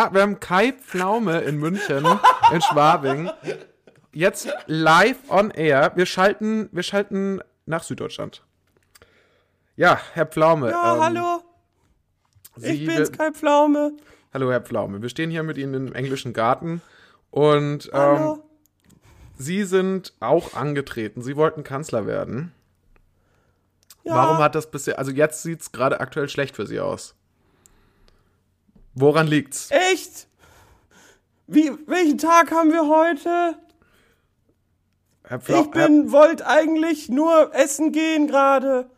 Ah, wir haben Kai Pflaume in München, in Schwabing. Jetzt live on air. Wir schalten, wir schalten nach Süddeutschland. Ja, Herr Pflaume. Ja, ähm, hallo. Sie, Ich bin's, Kai Pflaume. Hallo, Herr Pflaume. Wir stehen hier mit Ihnen im englischen Garten und ähm, Hallo. Sie sind auch angetreten. Sie wollten Kanzler werden. ja, Warum hat das bisher, also jetzt sieht es gerade aktuell schlecht für Sie aus. Woran liegt's? Echt? Wie, welchen Tag haben wir heute? Herr, Pflau Ich bin, wollte eigentlich nur essen gehen gerade.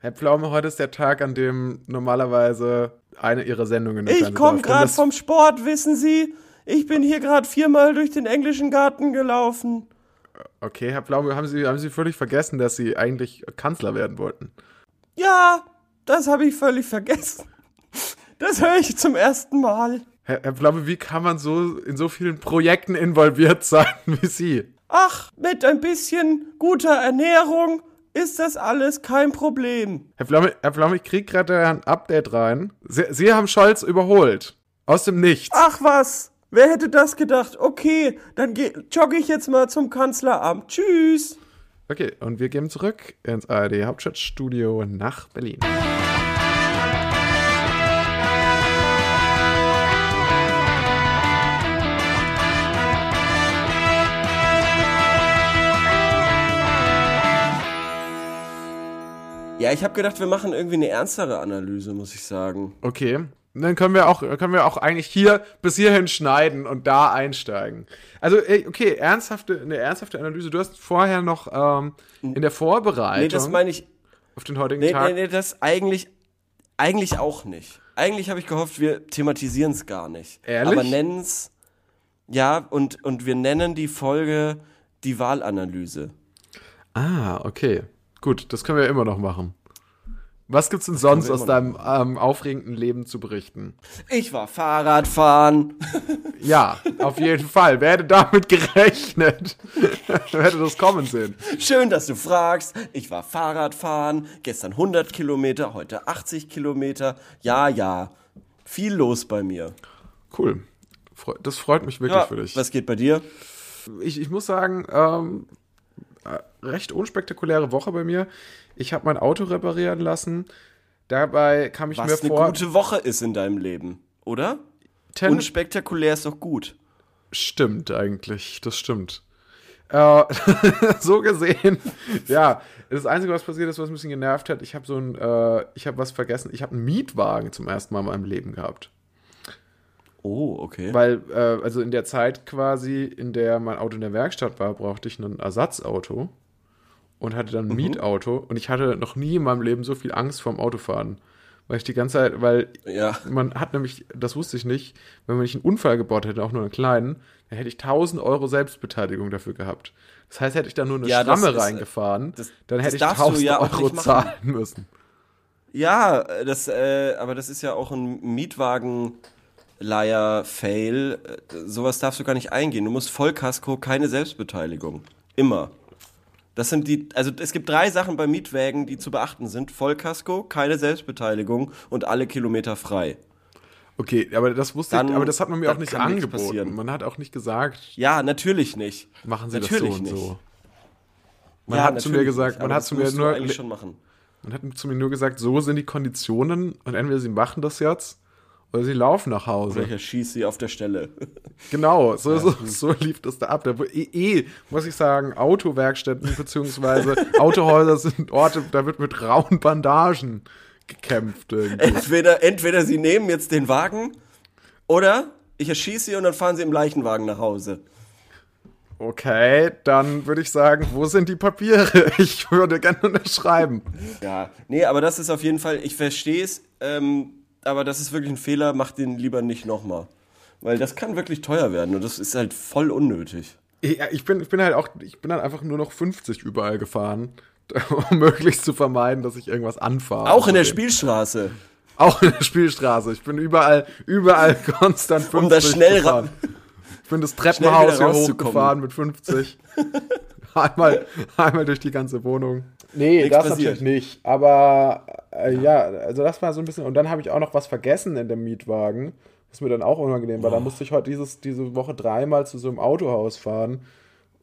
Herr, Pflaume, heute ist der Tag, an dem normalerweise eine Ihrer Sendungen Ich komme gerade vom Sport, wissen Sie. Ich bin hier gerade viermal durch den englischen Garten gelaufen. Okay, Herr Pflaume, haben Sie, haben Sie völlig vergessen, dass Sie eigentlich Kanzler werden wollten? Ja, das habe ich völlig vergessen. Das höre ich zum ersten Mal. Herr, Herr Pflaume, wie kann man so in so vielen Projekten involviert sein wie Sie? Ach, mit ein bisschen guter Ernährung ist das alles kein Problem. Herr Pflaume, Herr Pflaume ich krieg gerade ein Update rein. Sie, Sie haben Scholz überholt. Aus dem Nichts. Ach was, wer hätte das gedacht? Okay, dann jogge ich jetzt mal zum Kanzleramt. Tschüss. Okay, und wir gehen zurück ins ARD Hauptstadtstudio nach Berlin. Ja, ich habe gedacht, wir machen irgendwie eine ernstere Analyse, muss ich sagen. Okay. Dann können wir auch, können wir auch eigentlich hier bis hierhin schneiden und da einsteigen. Also, ey, okay, ernsthafte, eine ernsthafte Analyse. Du hast vorher noch ähm, in der Vorbereitung Nee, das meine ich. auf den heutigen Nee, Tag. nee, nee, das eigentlich, eigentlich auch nicht. Eigentlich habe ich gehofft, wir thematisieren es gar nicht. Ehrlich? Aber nennen es. Ja, und, und wir nennen die Folge die Wahlanalyse. Ah, okay. Gut, das können wir immer noch machen. Was gibt's denn sonst aus deinem ähm, aufregenden Leben zu berichten? Ich war Fahrradfahren. Ja, auf jeden Fall. Wer hätte damit gerechnet? Wer hätte das kommen sehen? Schön, dass du fragst. Ich war Fahrradfahren. Gestern 100 Kilometer, heute 80 Kilometer. Ja, ja. Viel los bei mir. Cool. Das freut mich wirklich Ja, für dich. was geht bei dir? ich, ich muss sagen, ähm, äh, recht unspektakuläre Woche bei mir. Ich habe mein Auto reparieren lassen. Dabei kam ich Was mir eine vor. gute Woche ist in deinem Leben, oder? Ten- Unspektakulär ist doch gut. Stimmt eigentlich, das stimmt. Äh, so gesehen, ja, das Einzige, was passiert ist, was ein bisschen genervt hat, ich habe so ein, äh, ich habe was vergessen, ich habe einen Mietwagen zum ersten Mal in meinem Leben gehabt. Oh, okay. Weil, äh, also in der Zeit quasi, in der mein Auto in der Werkstatt war, brauchte ich ein Ersatzauto und hatte dann ein Mietauto und ich hatte noch nie in meinem Leben so viel Angst vorm Autofahren. Weil ich die ganze Zeit, weil Ja. man hat nämlich, das wusste ich nicht, wenn man nicht einen Unfall gebaut hätte, auch nur einen kleinen, dann hätte ich 1000 Euro Selbstbeteiligung dafür gehabt. Das heißt, hätte ich da nur eine Ja, Schramme ist, äh, reingefahren, das- dann hätte ich darfst du 1000 ja Euro zahlen müssen. Ja, äh, das, äh, aber das ist ja auch ein Mietwagenleier-Fail. Äh, Sowas darfst du gar nicht eingehen. Du musst Vollkasko, keine Selbstbeteiligung. Immer. Das sind die, also es gibt drei Sachen bei Mietwägen, die zu beachten sind. Vollkasko, keine Selbstbeteiligung und alle Kilometer frei. Okay, aber das wusste Dann- ich, aber das hat man mir auch nicht angeboten. passieren. Man hat auch nicht gesagt, Ja, natürlich nicht. machen Sie natürlich das so und so. Man ja, hat zu mir gesagt, nicht, man hat zu mir nur, schon machen. man hat zu mir nur gesagt, so sind die Konditionen und entweder Sie machen das jetzt oder Sie laufen nach Hause. Oder ich erschieße sie auf der Stelle. Genau, so, so, so lief das da ab. Da, eh, eh, muss ich sagen, Autowerkstätten beziehungsweise Autohäuser sind Orte, da wird mit rauen Bandagen gekämpft. Irgendwie. Entweder, entweder sie nehmen jetzt den Wagen oder ich erschieße sie und dann fahren sie im Leichenwagen nach Hause. Okay, dann würde ich sagen, wo sind die Papiere? Ich würde gerne unterschreiben. Ja, nee, aber das ist auf jeden Fall, ich verstehe es, ähm, aber das ist wirklich ein Fehler, mach den lieber nicht nochmal. Weil das kann wirklich teuer werden und das ist halt voll unnötig. Ja, ich bin, ich bin halt auch, ich bin dann einfach nur noch 50 überall gefahren, um möglichst zu vermeiden, dass ich irgendwas anfahre. Auch in der Spielstraße. Auch in der Spielstraße. Ich bin überall, überall konstant 50 Um das schnell gefahren. Ich bin das Treppenhaus hier hochgefahren mit 50. einmal, einmal durch die ganze Wohnung. Nee, das passiert. natürlich nicht. Aber äh, ja, also das war so ein bisschen. Und dann habe ich auch noch was vergessen in dem Mietwagen, was mir dann auch unangenehm war. Da musste ich heute dieses, diese Woche dreimal zu so einem Autohaus fahren.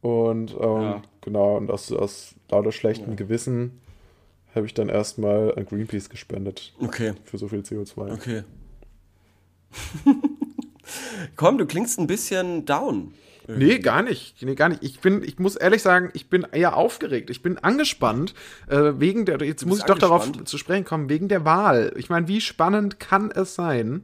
Und ähm, Ja. genau, und aus, aus lauter schlechtem Gewissen habe ich dann erstmal an Greenpeace gespendet Okay, für so viel CO2. okay. Komm, du klingst ein bisschen down. Nee, gar nicht. Nee, gar nicht. Ich bin, ich muss ehrlich sagen, ich bin eher aufgeregt. Ich bin angespannt, äh, wegen der, jetzt muss ich doch darauf angespannt? zu sprechen kommen, wegen der Wahl. Ich meine, wie spannend kann es sein?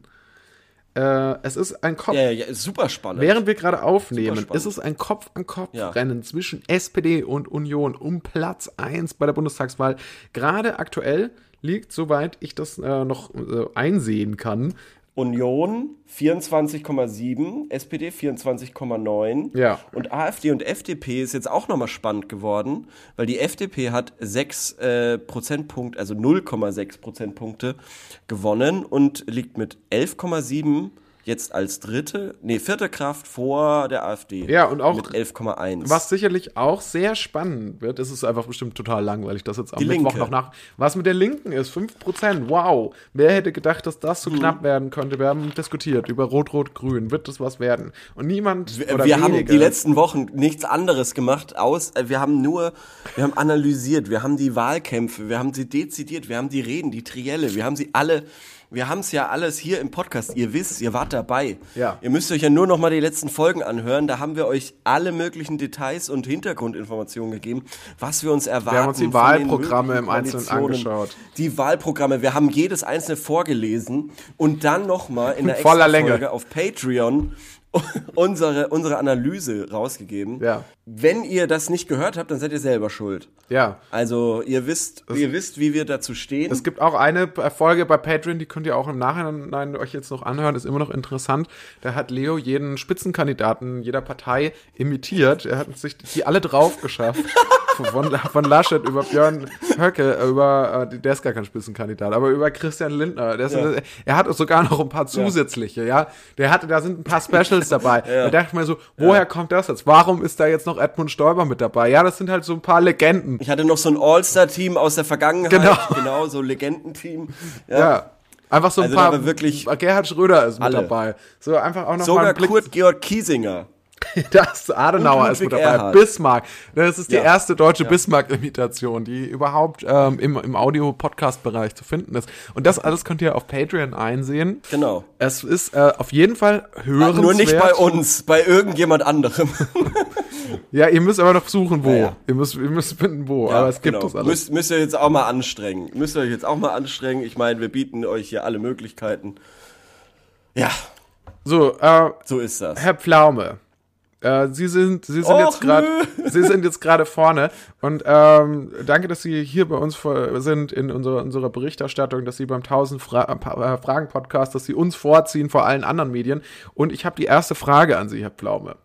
Äh, es ist ein Kopf, Ja, ja, ja, ist super spannend. während wir gerade aufnehmen, ist es ein Kopf-an-Kopf-Rennen Ja. zwischen SPD und Union um Platz 1 bei der Bundestagswahl. Gerade aktuell liegt, soweit ich das äh, noch äh, einsehen kann, Union 24,7, SPD 24,9 Ja. und AfD und FDP ist jetzt auch nochmal spannend geworden, weil die FDP hat 6 äh, Prozentpunkte, also 0,6 Prozentpunkte gewonnen und liegt mit 11,7 jetzt als dritte, nee, vierte Kraft vor der AfD. Ja, und auch- mit 11,1. Was sicherlich auch sehr spannend wird, es ist einfach bestimmt total langweilig, das jetzt am Die Mittwoch Linke. noch nach. Was mit der Linken ist, 5%, wow. Wer hätte gedacht, dass das so knapp werden könnte? Wir haben diskutiert über Rot-Rot-Grün, wird das was werden? Und niemand Wir, wir haben die letzten Wochen nichts anderes gemacht, aus, äh, wir haben nur, wir haben analysiert, wir haben die Wahlkämpfe, wir haben sie dezidiert, wir haben die Reden, die Trielle, wir haben sie alle, wir haben es ja alles hier im Podcast, ihr wisst, ihr wart dabei. Ja. Ihr müsst euch ja nur noch mal die letzten Folgen anhören, da haben wir euch alle möglichen Details und Hintergrundinformationen gegeben, was wir uns erwarten. uns die von den Wahlprogramme im Einzelnen angeschaut. Die Wahlprogramme, wir haben jedes einzelne vorgelesen und dann noch mal in der Extra-Folge Länge. auf Patreon unsere, unsere Analyse rausgegeben. Ja. Wenn ihr das nicht gehört habt, dann seid ihr selber schuld. Ja. Also ihr wisst, ihr wisst, wie wir dazu stehen. Es gibt auch eine Folge bei Patreon, die könnt ihr auch im Nachhinein euch jetzt noch anhören, ist immer noch interessant. Da hat Leo jeden Spitzenkandidaten jeder Partei imitiert. Er hat sich die alle drauf geschafft. Von, von Laschet über Björn Höcke, über, äh, der ist gar kein Spitzenkandidat, aber über Christian Lindner. Der ist, Ja. Er hat sogar noch ein paar zusätzliche, ja. Der hatte, da sind ein paar Specials dabei. Da dachte ich mir so, woher kommt das jetzt? Warum ist da jetzt noch Edmund Stoiber mit dabei? Ja, das sind halt so ein paar Legenden. ich hatte noch so ein All-Star-Team aus der Vergangenheit. Genau. Genau, so ein Legendenteam. Ja. Ja. Einfach so ein Also paar. wirklich Gerhard Schröder ist mit alle. dabei. So einfach auch noch mal Sogar Blick. Kurt Georg Kiesinger. Das Adenauer Und ist mit dabei. Erhard. Bismarck. Das ist die Ja. erste deutsche Bismarck-Imitation, die überhaupt ähm, im, im Audio-Podcast-Bereich zu finden ist. Und das alles könnt ihr auf Patreon einsehen. Genau. Es ist äh, auf jeden Fall hörenswert. Nur nicht bei uns, bei irgendjemand anderem. Ja, ihr müsst aber noch suchen, wo. Ja. Ihr, müsst, ihr müsst finden, wo. aber es gibt genau. es alles. Müsst, müsst ihr jetzt auch mal anstrengen. Müsst ihr euch jetzt auch mal anstrengen. Ich meine, wir bieten euch hier alle Möglichkeiten. Ja, so, äh, so ist das. Herr Pflaume, äh, Sie sind, Sie sind Och, jetzt gerade, Sie sind jetzt gerade vorne und ähm, danke, dass Sie hier bei uns sind in unserer, unserer Berichterstattung, dass Sie beim 1000 Fra äh, Fragen Podcast, dass Sie uns vorziehen vor allen anderen Medien. Und ich habe die erste Frage an Sie, Herr Pflaume.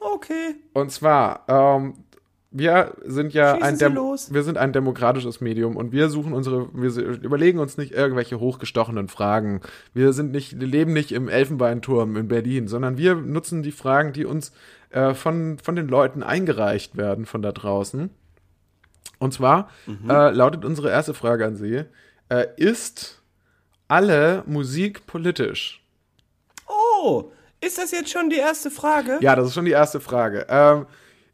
Okay. Und zwar, ähm, wir sind ja Schießen ein Dem los. wir sind ein demokratisches Medium und wir suchen unsere, wir überlegen uns nicht irgendwelche hochgestochenen Fragen. Wir sind nicht, wir leben nicht im Elfenbeinturm in Berlin, sondern wir nutzen die Fragen, die uns äh, von, von den Leuten eingereicht werden von da draußen. Und zwar Mhm. äh, lautet unsere erste Frage an Sie: äh, Ist alle Musik politisch? Oh, ist das jetzt schon die erste Frage? Ja, das ist schon die erste Frage. Ähm,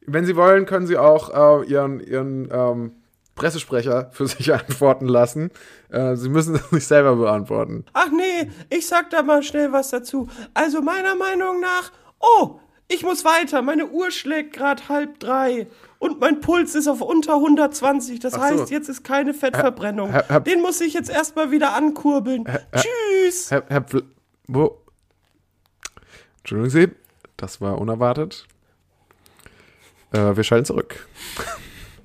wenn Sie wollen, können Sie auch äh, Ihren, Ihren ähm, Pressesprecher für sich antworten lassen. Äh, Sie müssen das nicht selber beantworten. Ach nee, ich sag da mal schnell was dazu. Also meiner Meinung nach, oh, ich muss weiter. Meine Uhr schlägt gerade halb drei. Und mein Puls ist auf unter 120. Das so. heißt, jetzt ist keine Fettverbrennung. Herr- Herr- Den muss ich jetzt erstmal wieder ankurbeln. Tschüss. Herr, Herr wo? Entschuldigen Sie, das war unerwartet. Äh, wir schalten zurück.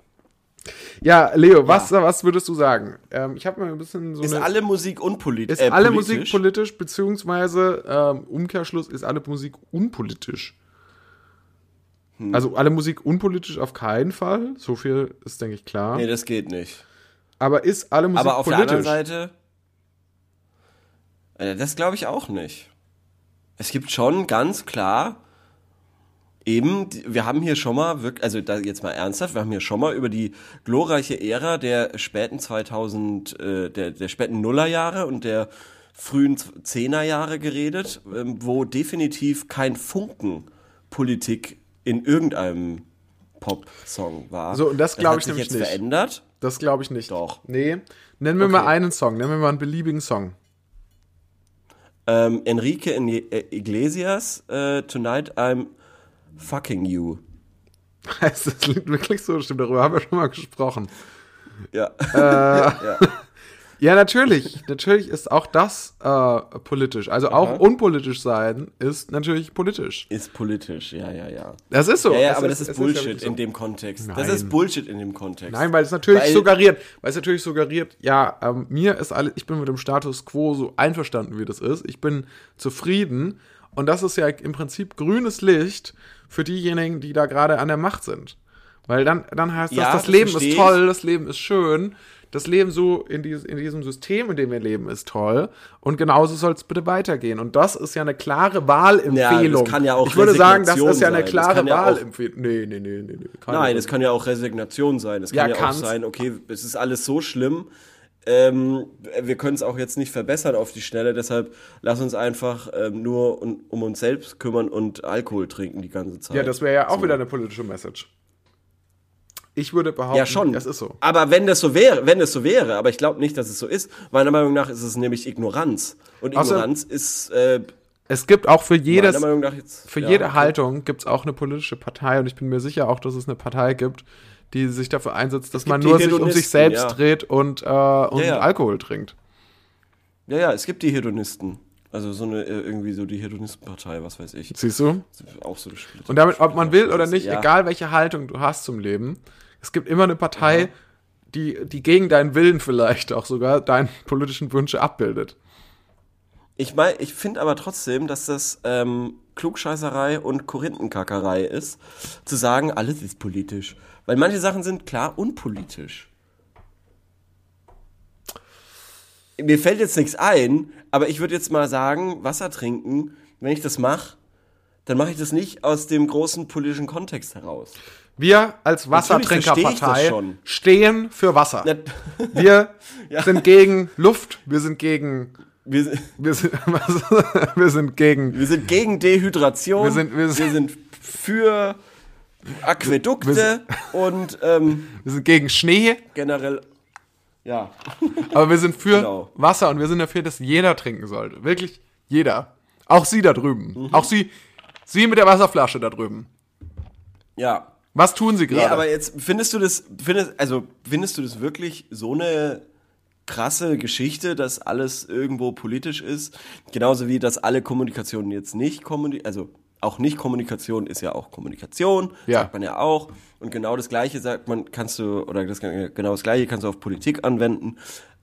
ja, Leo, was, was würdest du sagen? Ähm, ich habe mal ein bisschen so ist eine. alle Musik unpolitisch? Ist alle Musik politisch, beziehungsweise ähm, Umkehrschluss ist alle Musik unpolitisch? Hm. Also alle Musik unpolitisch auf keinen Fall. So viel ist, denke ich, klar. Nee, das geht nicht. Aber ist alle Musik Aber auf politisch? der anderen Seite, äh, das glaube ich auch nicht. Es gibt schon ganz klar, eben, wir haben hier schon mal, wirklich, also da jetzt mal ernsthaft, wir haben hier schon mal über die glorreiche Ära der späten 2000, äh, der, der späten Nullerjahre und der frühen Zehnerjahre geredet, ähm, wo definitiv kein Funken Politik in irgendeinem Pop-Song war. So, und das glaube ich sich nämlich jetzt nicht. verändert. Das glaube ich nicht. Doch. Nee. Nennen wir Okay. mal einen Song. Nennen wir mal einen beliebigen Song. Ähm, Enrique äh, Iglesias, äh, Tonight I'm Fucking You. Das Lied wirklich so? Stimmt, darüber haben wir schon mal gesprochen. Ja. Ja, natürlich. natürlich ist auch das äh, politisch. Also auch unpolitisch sein ist natürlich politisch. Ist politisch, ja, ja, ja. Das ist so. Ja, ja, aber das es ist ja Bullshit wirklich so. in dem Kontext. Das Nein. ist Bullshit in dem Kontext. Nein, weil es natürlich Weil- suggeriert, weil es natürlich suggeriert, ja, ähm, mir ist alles, ich bin mit dem Status quo so einverstanden, wie das ist. Ich bin zufrieden. Und das ist ja im Prinzip grünes Licht für diejenigen, die da gerade an der Macht sind. Weil dann, dann heißt Ja, das, das das Leben ist toll, das Leben ist schön. Das Leben so in, dieses, in diesem System, in dem wir leben, ist toll. Und genauso soll es bitte weitergehen. Und das ist ja eine klare Wahlempfehlung. Ja, ja ich würde sagen, das ist ja eine sein. Klare Wahlempfehlung. Nee, nee, nee, nee. nee. Nein, es kann ja auch Resignation sein. Es kann Ja, ja, auch sein, okay, es ist alles so schlimm. Ähm, wir können es auch jetzt nicht verbessern auf die Schnelle, deshalb lass uns einfach ähm, nur um, um uns selbst kümmern und Alkohol trinken die ganze Zeit. Ja, das wäre ja auch So. wieder eine politische Message. Ich würde behaupten, Ja, schon. das ist so. Aber wenn das so wäre, wenn das so wäre, aber ich glaube nicht, dass es so ist. Meiner Meinung nach ist es nämlich Ignoranz. Und Ignoranz ist äh, Es gibt auch für jedes, meiner Meinung nach jetzt. für ja, jede okay. Haltung gibt es auch eine politische Partei und ich bin mir sicher auch, dass es eine Partei gibt, die sich dafür einsetzt, dass man nur sich um sich selbst ja. dreht und, äh, und ja. Alkohol trinkt. Ja, ja, es gibt die Hedonisten. Also so eine, äh, irgendwie so die Hedonistenpartei, was weiß ich. Siehst du? Auch so gespielt. Und damit, ob man will oder nicht, Ja. egal welche Haltung du hast zum Leben, es gibt immer eine Partei, die, die gegen deinen Willen vielleicht auch sogar deine politischen Wünsche abbildet. Ich mein, ich finde aber trotzdem, dass das ähm, Klugscheißerei und Korinthenkackerei ist, zu sagen, alles ist politisch. Weil manche Sachen sind klar unpolitisch. Mir fällt jetzt nichts ein, aber ich würde jetzt mal sagen, Wasser trinken, wenn ich das mache, dann mache ich das nicht aus dem großen politischen Kontext heraus. Wir als Wassertrinkerpartei stehen für Wasser. Wir Ja. sind gegen Luft, wir sind gegen Wir, sind- wir sind, wir sind gegen wir sind gegen Dehydration. Wir sind- wir sind- für Aquädukte und ähm, wir sind gegen Schnee, generell. Ja. aber wir sind für Genau. Wasser und wir sind dafür, dass jeder trinken sollte. Wirklich jeder. Auch Sie da drüben. Mhm. Auch Sie Sie mit der Wasserflasche da drüben. Ja. Was tun Sie Nee, gerade? aber jetzt findest du das, findest, also findest du das wirklich so eine krasse Geschichte, dass alles irgendwo politisch ist? Genauso wie, dass alle Kommunikation jetzt nicht kommuni also auch nicht Kommunikation ist ja auch Kommunikation, Ja. sagt man ja auch. Und genau das Gleiche sagt man, kannst du, oder das, genau das Gleiche kannst du auf Politik anwenden.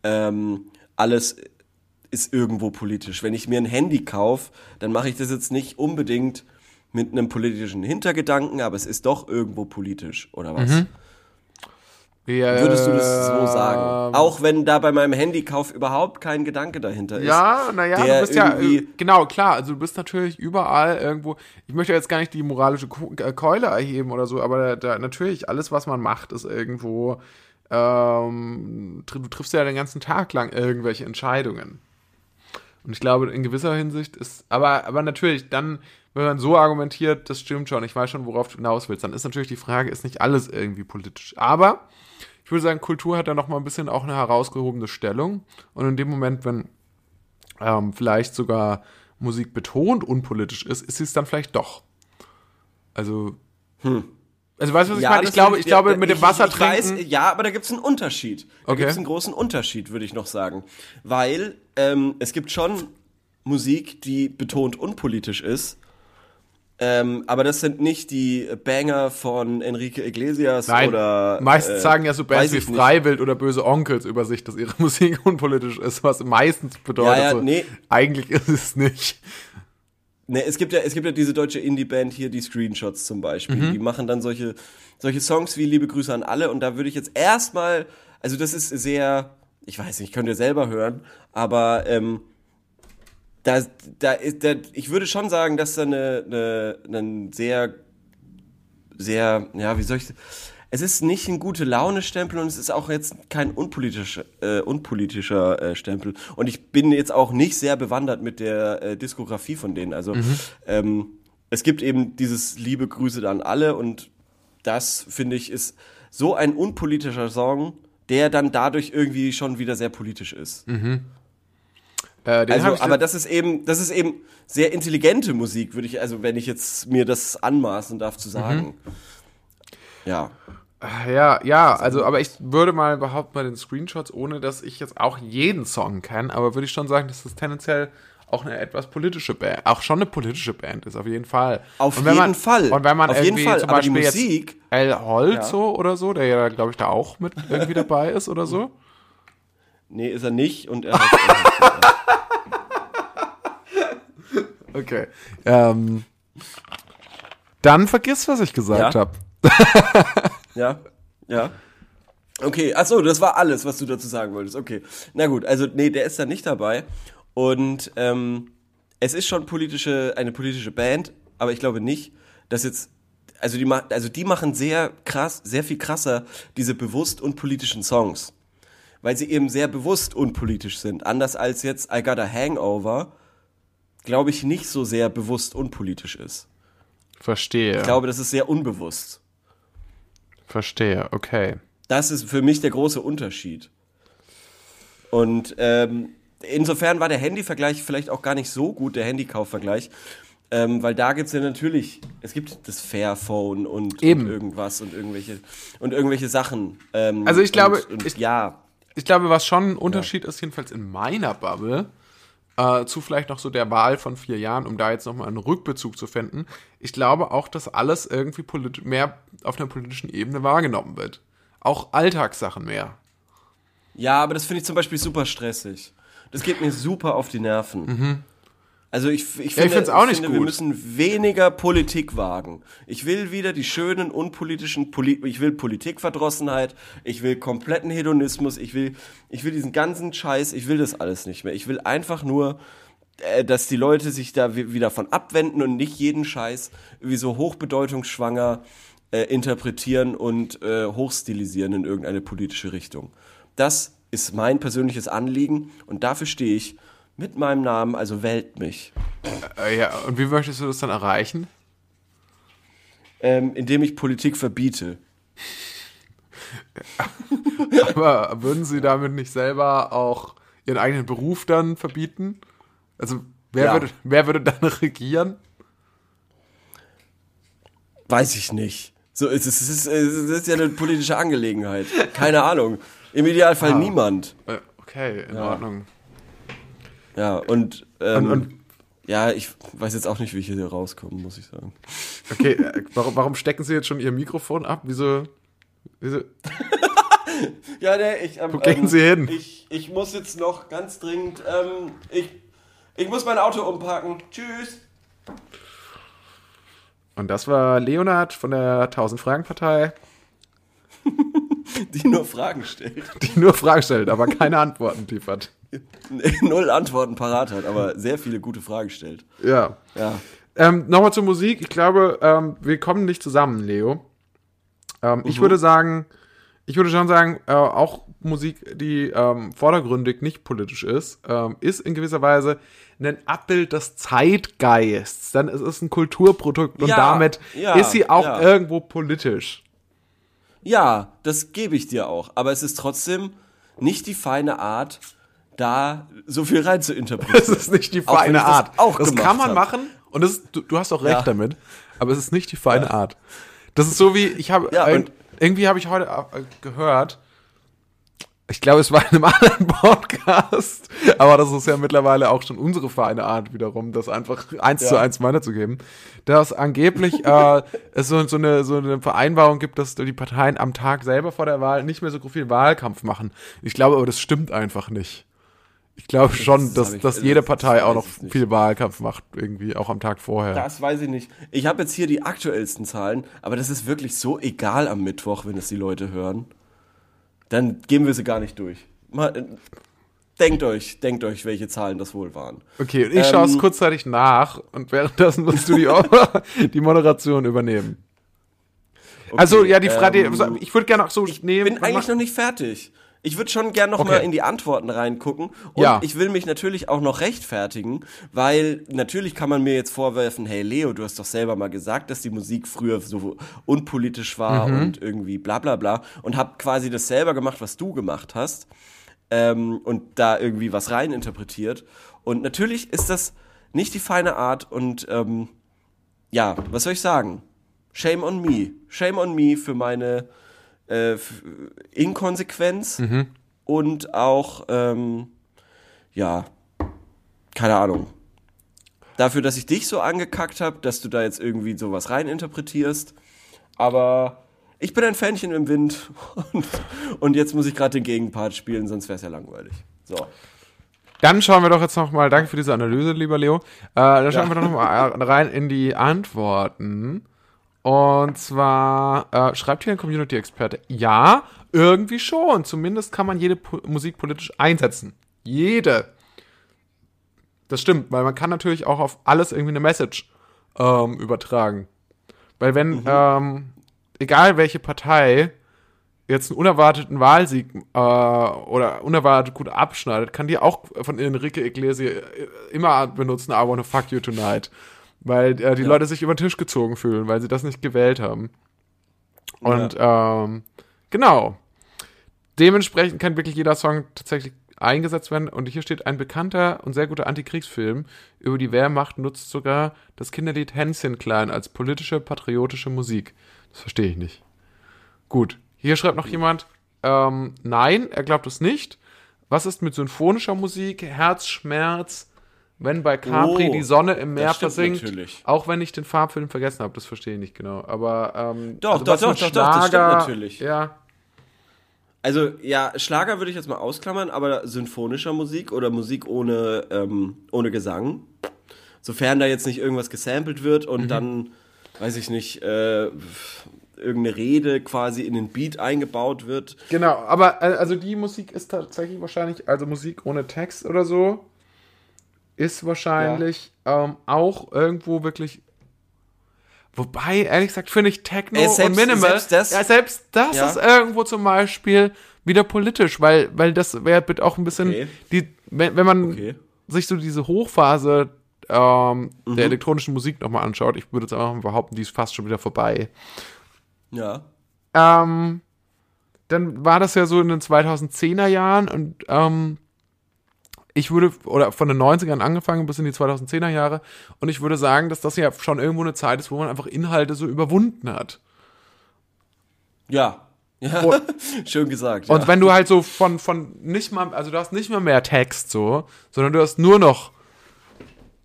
Ähm, alles ist irgendwo politisch. Wenn ich mir ein Handy kaufe, dann mache ich das jetzt nicht unbedingt mit einem politischen Hintergedanken, aber es ist doch irgendwo politisch, oder was? Mhm. Ja, Würdest du das so sagen? Auch wenn da bei meinem Handykauf überhaupt kein Gedanke dahinter ist. Ja, naja, du bist ja, äh, genau, klar, also du bist natürlich überall irgendwo, ich möchte jetzt gar nicht die moralische äh, Keule erheben oder so, aber da, da natürlich, alles, was man macht, ist irgendwo, ähm, du triffst ja den ganzen Tag lang irgendwelche Entscheidungen. Und ich glaube, in gewisser Hinsicht ist, aber, aber natürlich, dann, wenn man so argumentiert, das stimmt schon, ich weiß schon, worauf du hinaus willst, dann ist natürlich die Frage, ist nicht alles irgendwie politisch. Aber ich würde sagen, Kultur hat da noch mal ein bisschen auch eine herausgehobene Stellung. Und in dem Moment, wenn ähm, vielleicht sogar Musik betont unpolitisch ist, ist sie es dann vielleicht doch. Also, also weißt du, was ich meine? Ich glaube, will ich glaube, ja, mit dem ich- Wasser ich weiß, trinken. ja, aber da gibt es einen Unterschied. Da Okay. gibt es einen großen Unterschied, würde ich noch sagen. Weil ähm, es gibt schon Musik, die betont unpolitisch ist. Ähm, aber das sind nicht die Banger von Enrique Iglesias Nein, oder. meistens äh, sagen ja so Bands wie. Freiwild oder Böse Onkels über sich, dass ihre Musik unpolitisch ist, was meistens bedeutet, Ja, ja, so, nee. eigentlich ist es nicht. Ne, es gibt ja, es gibt ja diese deutsche Indie-Band hier, die Screenshots zum Beispiel. Mhm. Die machen dann solche, solche Songs wie Liebe Grüße an alle und da würde ich jetzt erstmal, also das ist sehr, ich weiß nicht, könnt ihr selber hören, aber ähm, da, da da, ich würde schon sagen, dass da eine, eine, eine sehr, sehr, ja, wie soll ich, es ist nicht ein gute Laune-Stempel und es ist auch jetzt kein unpolitischer, äh, unpolitischer äh, Stempel. Und ich bin jetzt auch nicht sehr bewandert mit der äh, Diskografie von denen. Also ähm, es gibt eben dieses Liebe Grüße an alle und das finde ich ist so ein unpolitischer Song, der dann dadurch irgendwie schon wieder sehr politisch ist. Äh, Also, aber das ist eben, das ist eben sehr intelligente Musik, würde ich, also wenn ich jetzt mir das anmaßen darf zu sagen. Ja. Ja, ja, also, aber ich würde mal behaupten bei den Screenshots, ohne dass ich jetzt auch jeden Song kenne, aber würde ich schon sagen, dass das tendenziell auch eine etwas politische Band, auch schon eine politische Band ist, auf jeden Fall. Auf jeden man, Fall. Und wenn man Auf jeden irgendwie Fall, zum aber Beispiel Musik- jetzt El Holzo oder so, der ja, glaube ich, da auch mit irgendwie dabei ist oder so. Nee, ist er nicht und er hat, Okay. Ähm, dann vergiss, was ich gesagt Ja? habe. Ja, ja. Okay, achso, das war alles, was du dazu sagen wolltest. Okay. Na gut, also nee, der ist da nicht dabei. Und ähm, es ist schon politische, eine politische Band, aber ich glaube nicht, dass jetzt. Also die, also die machen sehr krass, sehr viel krasser diese bewusst unpolitischen Songs. Weil sie eben sehr bewusst unpolitisch sind. Anders als jetzt I Got a Hangover, glaube ich, nicht so sehr bewusst unpolitisch ist. Verstehe. Ich glaube, das ist sehr unbewusst. Verstehe, okay. Das ist für mich der große Unterschied. Und ähm, insofern war der Handyvergleich vielleicht auch gar nicht so gut, der Handykaufvergleich. Ähm, weil da gibt's ja natürlich, es gibt das Fairphone und, und irgendwas und irgendwelche und irgendwelche Sachen. Ähm, Also ich glaube, und, und, ich- ja, Ich glaube, was schon ein Unterschied ist, jedenfalls in meiner Bubble, äh, zu vielleicht noch so der Wahl von vier Jahren, um da jetzt nochmal einen Rückbezug zu finden. Ich glaube auch, dass alles irgendwie mehr auf einer politischen Ebene wahrgenommen wird. Auch Alltagssachen mehr. ja, aber das finde ich zum Beispiel super stressig. Das geht mir super auf die Nerven. Also ich, ich finde, find's auch nicht finde, wir gut. müssen weniger Politik wagen. Ich will wieder die schönen, unpolitischen, Poli ich will Politikverdrossenheit, ich will kompletten Hedonismus, ich will, ich will diesen ganzen Scheiß, ich will das alles nicht mehr. Ich will einfach nur, äh, dass die Leute sich da wi- wieder von abwenden und nicht jeden Scheiß wie so hochbedeutungsschwanger äh, interpretieren und äh, hochstilisieren in irgendeine politische Richtung. Das ist mein persönliches Anliegen und dafür stehe ich mit meinem Namen, also wählt mich. Äh, ja, und wie möchtest du das dann erreichen? Ähm, indem ich Politik verbiete. Aber würden sie damit nicht selber auch ihren eigenen Beruf dann verbieten? Also, wer, Ja. würde, wer würde dann regieren? Weiß ich nicht. So, es ist, es ist, es ist ja eine politische Angelegenheit. Keine Ahnung. Im Idealfall niemand. Äh, okay, in Ordnung. Ja, und, ähm, Und- und- ja, ich weiß jetzt auch nicht, wie ich hier rauskomme, muss ich sagen. Okay, äh, warum, warum stecken sie jetzt schon ihr Mikrofon ab? Wieso? wieso Ja, ne, ich, ähm, Wo gehen Sie hin? Ich, ich muss jetzt noch ganz dringend, ähm, ich, ich muss mein Auto umparken. Tschüss. Und das war Leonard von der 1000 Fragen Partei, Die nur Fragen stellt. die nur Fragen stellt, aber keine Antworten liefert. Null Antworten parat hat, aber sehr viele gute Fragen stellt. Ja. Ja. Ähm, Nochmal zur Musik. Ich glaube, ähm, wir kommen nicht zusammen, Leo. Ähm, Ich würde sagen, ich würde schon sagen, äh, auch Musik, die ähm, vordergründig nicht politisch ist, ähm, ist in gewisser Weise ein Abbild des Zeitgeists. Dann ist es ein Kulturprodukt und Ja, damit ja, ist sie auch ja. irgendwo politisch. Ja, das gebe ich dir auch. Aber es ist trotzdem nicht die feine Art, da so viel rein zu interpretieren. Das ist nicht die Auch feine das Art. auch das kann man hab. machen und das ist, du, du hast auch recht Ja. damit, aber es ist nicht die feine Art. Das ist so wie, ich habe, Ja, irgendwie habe ich heute äh, gehört, ich glaube, es war in einem anderen Podcast, aber das ist ja mittlerweile auch schon unsere feine Art wiederum, das einfach eins zu eins weiterzugeben, dass angeblich äh, es so, so, eine, so eine Vereinbarung gibt, dass die Parteien am Tag selber vor der Wahl nicht mehr so viel Wahlkampf machen. Ich glaube aber, das stimmt einfach nicht. Ich glaube schon, das dass, ich- dass das- jede das Partei auch weiß noch ich viel Wahlkampf macht, irgendwie, auch am Tag vorher. Das weiß ich nicht. Ich habe jetzt hier die aktuellsten Zahlen, aber das ist wirklich so egal am Mittwoch, wenn es die Leute hören. Dann geben wir sie gar nicht durch. Mal, äh, denkt euch, denkt euch, welche Zahlen das wohl waren. Okay, und ich schaue es Ähm, kurzzeitig nach und währenddessen musst du die, die Moderation übernehmen. also ja, die Frage, ähm, ich würde gerne auch so ich nehmen. bin eigentlich noch nicht fertig. Ich würde schon gern noch Okay. mal in die Antworten reingucken und Ja. ich will mich natürlich auch noch rechtfertigen, weil natürlich kann man mir jetzt vorwerfen, hey Leo, du hast doch selber mal gesagt, dass die Musik früher so unpolitisch war Mhm. und irgendwie bla bla bla und hab quasi das selber gemacht, was du gemacht hast ähm, und da irgendwie was rein interpretiert und natürlich ist das nicht die feine Art und ähm, ja, was soll ich sagen? Shame on me. Shame on me für meine äh, Inkonsequenz und auch, ähm, ja, keine Ahnung. Dafür, dass ich dich so angekackt habe, dass du da jetzt irgendwie sowas reininterpretierst. Aber ich bin ein Fähnchen im Wind und, und jetzt muss ich gerade den Gegenpart spielen, sonst wäre es ja langweilig. So. Dann schauen wir doch jetzt noch mal, danke für diese Analyse, lieber Leo. Äh, dann schauen wir doch noch mal rein in die Antworten. Und zwar äh, schreibt hier ein Community-Experte, ja, irgendwie schon. Zumindest kann man jede po Musik politisch einsetzen. Jede. Das stimmt, weil man kann natürlich auch auf alles irgendwie eine Message ähm, übertragen. Weil wenn, ähm, egal welche Partei jetzt einen unerwarteten Wahlsieg äh, oder unerwartet gut abschneidet, kann die auch von Enrique Iglesias immer benutzen, I wanna fuck you tonight. Weil äh, die Leute sich über den Tisch gezogen fühlen, weil sie das nicht gewählt haben. Und ähm, genau. Dementsprechend kann wirklich jeder Song tatsächlich eingesetzt werden. Und hier steht ein bekannter und sehr guter Antikriegsfilm über die Wehrmacht nutzt sogar das Kinderlied Hänschen klein als politische, patriotische Musik. Das verstehe ich nicht. Gut, hier schreibt noch jemand, ähm, nein, er glaubt es nicht. Was ist mit symphonischer Musik, Herzschmerz, wenn bei Capri Oh, die Sonne im Meer versinkt? natürlich. Auch wenn ich den Farbfilm vergessen habe, das verstehe ich nicht genau. Aber ähm, Doch, doch, was doch, mit doch, doch, das stimmt Schlager- natürlich. Ja, Also ja, Schlager würde ich jetzt mal ausklammern, aber symphonischer Musik oder Musik ohne, ähm, ohne Gesang, sofern da jetzt nicht irgendwas gesampelt wird und Mhm. dann, weiß ich nicht, äh, irgendeine Rede quasi in den Beat eingebaut wird. genau. Aber äh, also die Musik ist tatsächlich wahrscheinlich, also Musik ohne Text oder so, ist wahrscheinlich ähm, auch irgendwo wirklich. Wobei, ehrlich gesagt, finde ich Techno Äh, selbst- und Minimal, selbst das- ja, selbst das Ja. ist irgendwo zum Beispiel wieder politisch, weil, weil das wäre auch ein bisschen, Okay. die, wenn, wenn man Okay. sich so diese Hochphase ähm, Mhm. der elektronischen Musik nochmal anschaut, ich würde jetzt einfach mal behaupten, die ist fast schon wieder vorbei. Ja. Ähm, dann war das ja so in den 2010er Jahren und ähm, ich würde, oder von den 90ern angefangen bis in die 2010er Jahre und ich würde sagen, dass das ja schon irgendwo eine Zeit ist, wo man einfach Inhalte so überwunden hat. Ja. Ja, Und- schön gesagt. Und ja. wenn du halt so von, von nicht mal, also du hast nicht mal mehr Text so, sondern du hast nur noch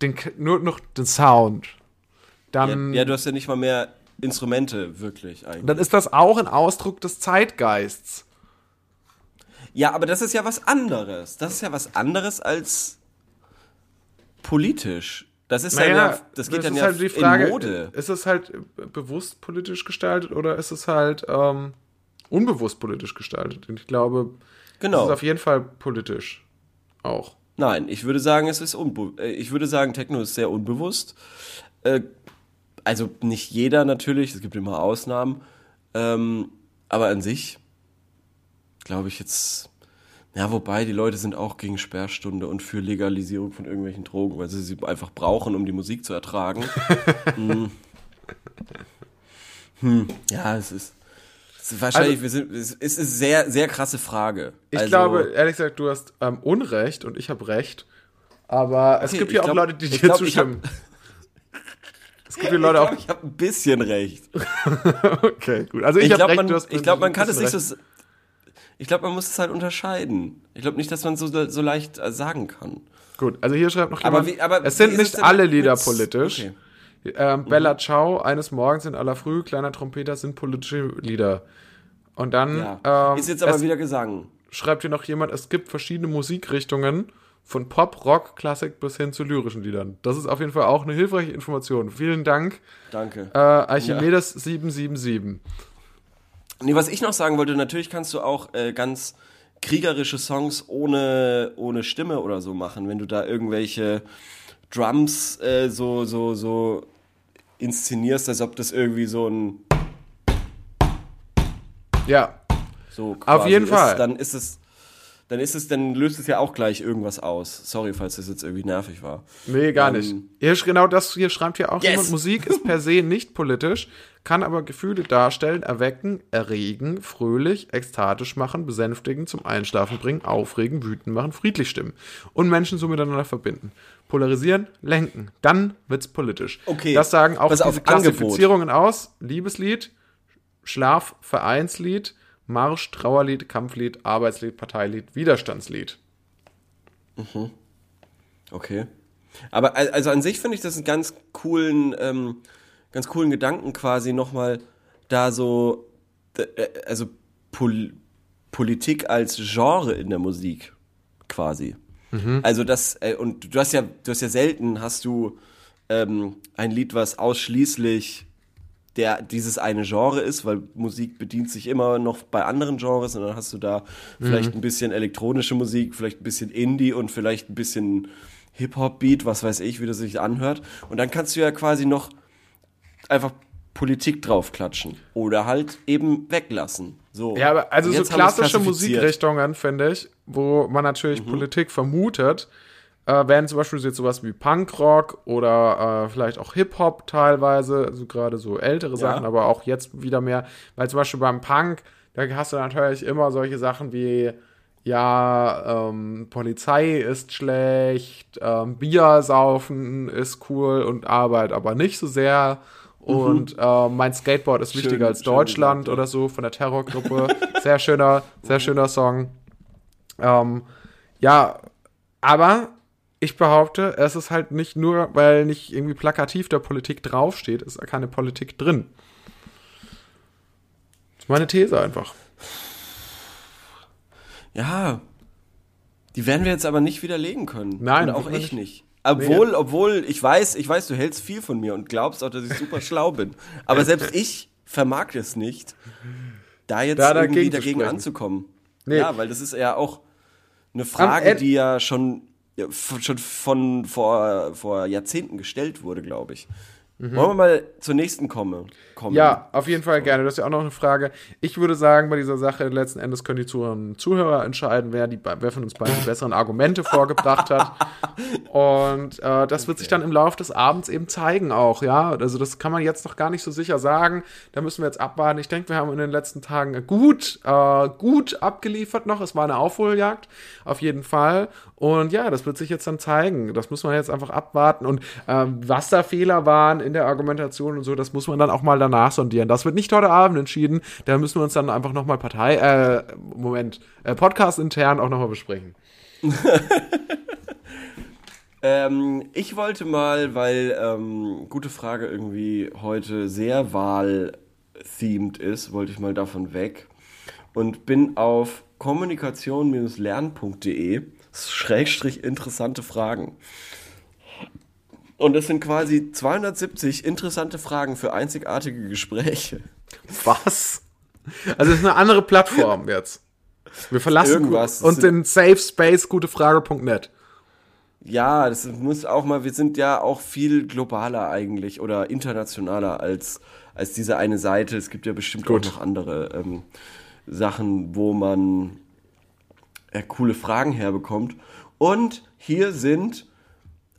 den, nur noch den Sound, dann, ja, ja, du hast ja nicht mal mehr Instrumente, wirklich eigentlich. dann ist das auch ein Ausdruck des Zeitgeists. Ja, aber das ist ja was anderes. Das ist ja was anderes als politisch. Das ist ja, ja das geht dann ja halt die Frage, in Mode. ist es halt bewusst politisch gestaltet oder ist es halt ähm, unbewusst politisch gestaltet? Und ich glaube, es Genau. ist auf jeden Fall politisch auch. Nein, ich würde sagen, es ist unbe äh, ich würde sagen, Techno ist sehr unbewusst. Äh, also nicht jeder natürlich, es gibt immer Ausnahmen. Ähm, aber an sich glaube ich jetzt. Ja, wobei die Leute sind auch gegen Sperrstunde und für Legalisierung von irgendwelchen Drogen, weil sie sie einfach brauchen, um die Musik zu ertragen. hm. Hm. Ja, es ist, es ist wahrscheinlich, wir sind, es ist eine sehr, sehr krasse Frage. Also Ich Also- glaube, ehrlich gesagt, du hast ähm, Unrecht und ich habe Recht. Aber es Okay, gibt ich hier auch glaub- Leute, die dir glaub, zustimmen. Es gibt hier Leute ich auch. ich habe ein bisschen recht. Okay, gut. Also ich, Ich habe glaube, recht, man, ich glaub, man kann es nicht so. Ich glaube, man muss es halt unterscheiden. Ich glaube nicht, dass man so, so leicht äh, sagen kann. Gut, also hier schreibt noch Aber jemand, wie- aber es sind nicht alle Lieder politisch. Okay. Ähm, Bella Ciao, eines Morgens in aller Früh, kleiner Trompeter sind politische Lieder. Und dann Ja. ähm, ist jetzt aber wieder Gesang. schreibt hier noch jemand, es gibt verschiedene Musikrichtungen, von Pop, Rock, Klassik bis hin zu lyrischen Liedern. Das ist auf jeden Fall auch eine hilfreiche Information. Vielen Dank, Danke. äh, Archimedes 777. Nee, was ich noch sagen wollte, natürlich kannst du auch äh, ganz kriegerische Songs ohne, ohne Stimme oder so machen, wenn du da irgendwelche Drums äh, so, so, so inszenierst, als ob das irgendwie so ein Ja, So Auf jeden ist, Fall. Dann ist es, dann ist es, dann löst es ja auch gleich irgendwas aus. Sorry, falls das jetzt irgendwie nervig war. Nee, gar Ähm, nicht. Hier, genau das hier schreibt hier auch Yes. jemand. Musik ist per se nicht politisch, kann aber Gefühle darstellen, erwecken, erregen, fröhlich, ekstatisch machen, besänftigen, zum Einschlafen bringen, aufregen, wütend machen, friedlich stimmen und Menschen so miteinander verbinden. Polarisieren, lenken, dann wird's politisch. Okay. Das sagen auch Pass auf, diese Klassifizierungen aus. Liebeslied, Schlaf, Vereinslied, Marsch, Trauerlied, Kampflied, Arbeitslied, Parteilied, Widerstandslied. Okay. Aber al- also an sich finde ich das einen ganz coolen, ähm, ganz coolen Gedanken quasi nochmal da so, äh, also Pol Politik als Genre in der Musik quasi. Also das, äh, und du hast ja, du hast ja selten, hast du ähm, ein Lied, was ausschließlich der dieses eine Genre ist, weil Musik bedient sich immer noch bei anderen Genres und dann hast du da vielleicht ein bisschen elektronische Musik, vielleicht ein bisschen Indie und vielleicht ein bisschen Hip-Hop-Beat, was weiß ich, wie das sich anhört. Und dann kannst du ja quasi noch einfach Politik draufklatschen oder halt eben weglassen. So. Ja, aber also so klassische. Musikrichtungen, finde ich, wo man natürlich Mhm. Politik vermutet, äh, wären zum Beispiel jetzt sowas wie Punkrock oder äh, vielleicht auch Hip-Hop teilweise, also gerade so ältere Sachen, aber auch jetzt wieder mehr, weil zum Beispiel beim Punk, da hast du natürlich immer solche Sachen wie ja, ähm, Polizei ist schlecht, ähm, Bier saufen ist cool und Arbeit aber nicht so sehr. Und äh, mein Skateboard ist wichtiger Mhm. Schön- als Deutschland oder so von der Terrorgruppe. Sehr schöner, sehr schöner Song. Ähm, ja, aber ich behaupte, es ist halt nicht nur, weil nicht irgendwie plakativ der Politik draufsteht, ist keine Politik drin. Das ist meine These einfach. Ja. Die werden wir jetzt aber nicht widerlegen können. Nein, Und auch ich nicht. Obwohl, obwohl, ich weiß, ich weiß, du hältst viel von mir und glaubst auch, dass ich super schlau bin. Aber selbst ich vermag es nicht, da jetzt Da irgendwie dagegen zu dagegen anzukommen. Nee. Ja, weil das ist ja auch eine Frage, die ja schon, ja, schon von vor, vor Jahrzehnten gestellt wurde, glaube ich. Wollen wir mal zur nächsten kommen? kommen? Mhm. Ja, auf jeden Fall gerne. Das ist ja auch noch eine Frage. Ich würde sagen, bei dieser Sache letzten Endes können die Zuhörer entscheiden, wer, die, wer von uns beiden die besseren Argumente vorgebracht hat. Und äh, das wird sich dann im Laufe des Abends eben zeigen auch, ja. Also das kann man jetzt noch gar nicht so sicher sagen. Da müssen wir jetzt abwarten. Ich denke, wir haben in den letzten Tagen gut, äh, gut abgeliefert noch. Es war eine Aufholjagd, auf jeden Fall. Und ja, das wird sich jetzt dann zeigen. Das muss man jetzt einfach abwarten. Und ähm, was da Fehler waren in der Argumentation und so, das muss man dann auch mal danach sondieren. Das wird nicht heute Abend entschieden. Da müssen wir uns dann einfach nochmal Partei, äh, Moment, äh, Podcast intern auch nochmal besprechen. Ähm, ich wollte mal, weil ähm, gute Frage irgendwie heute sehr wahl-themed ist, wollte ich mal davon weg und bin auf kommunikation-lernen.de schrägstrich interessante Fragen. Und das sind quasi 270 interessante Fragen für einzigartige Gespräche. Was? Also es ist eine andere Plattform jetzt. Wir verlassen Irgendwas. uns den Safe Space gutefrage.net. Ja, das muss auch mal, wir sind ja auch viel globaler eigentlich oder internationaler als, als diese eine Seite. Es gibt ja bestimmt Gut. auch noch andere ähm, Sachen, wo man äh, coole Fragen herbekommt. Und hier sind,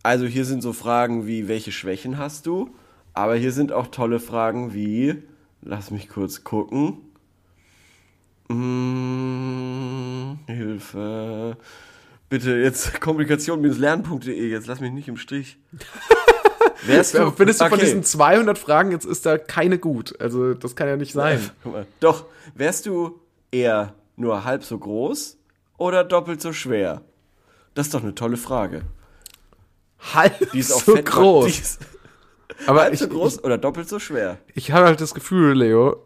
also hier sind so Fragen wie, welche Schwächen hast du? Aber hier sind auch tolle Fragen wie, lass mich kurz gucken. Mm, Hilfe. Bitte jetzt kommunikation-lernen.de, jetzt lass mich nicht im Stich. Wärst Ja, Findest du von Okay. diesen 200 Fragen, jetzt ist da keine gut. Also das kann ja nicht sein. Mal. Doch, wärst du eher nur halb so groß oder doppelt so schwer? Das ist doch eine tolle Frage. Halb Die ist auch so fett groß. Die ist Aber halb ich, so groß oder doppelt so schwer? ich, ich habe halt das Gefühl, Leo,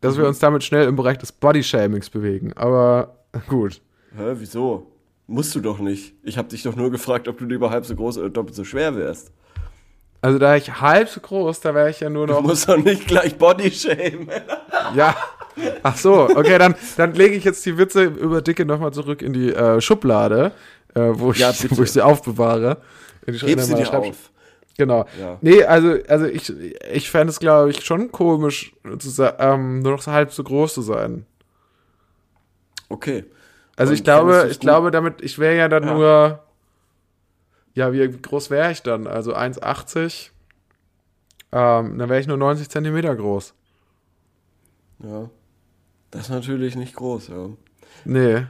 dass Mhm. wir uns damit schnell im Bereich des Bodyshamings bewegen. Aber gut. Hä, wieso? Musst du doch nicht. Ich habe dich doch nur gefragt, ob du lieber halb so groß oder doppelt so schwer wärst. Also da ich halb so groß, da wäre ich ja nur Du noch. musst doch nicht gleich Bodyshamen. Ja. Ach so, okay, dann, dann lege ich jetzt die Witze über Dicke nochmal zurück in die äh, Schublade, äh, wo, ich, bitte. wo ich sie aufbewahre. In die Heb sie in meiner dir auf. Genau. Ja. Nee, also, also ich, ich fände es, glaube ich, schon komisch, zu, ähm, nur noch so halb so groß zu sein. Okay. Also Und ich glaube, ich glaube, damit, ich wäre ja dann Ja. nur, ja, wie groß wäre ich dann? Also 1,80. Ähm, dann wäre ich nur 90 Zentimeter groß. Ja. Das ist natürlich nicht groß, ja. Nee.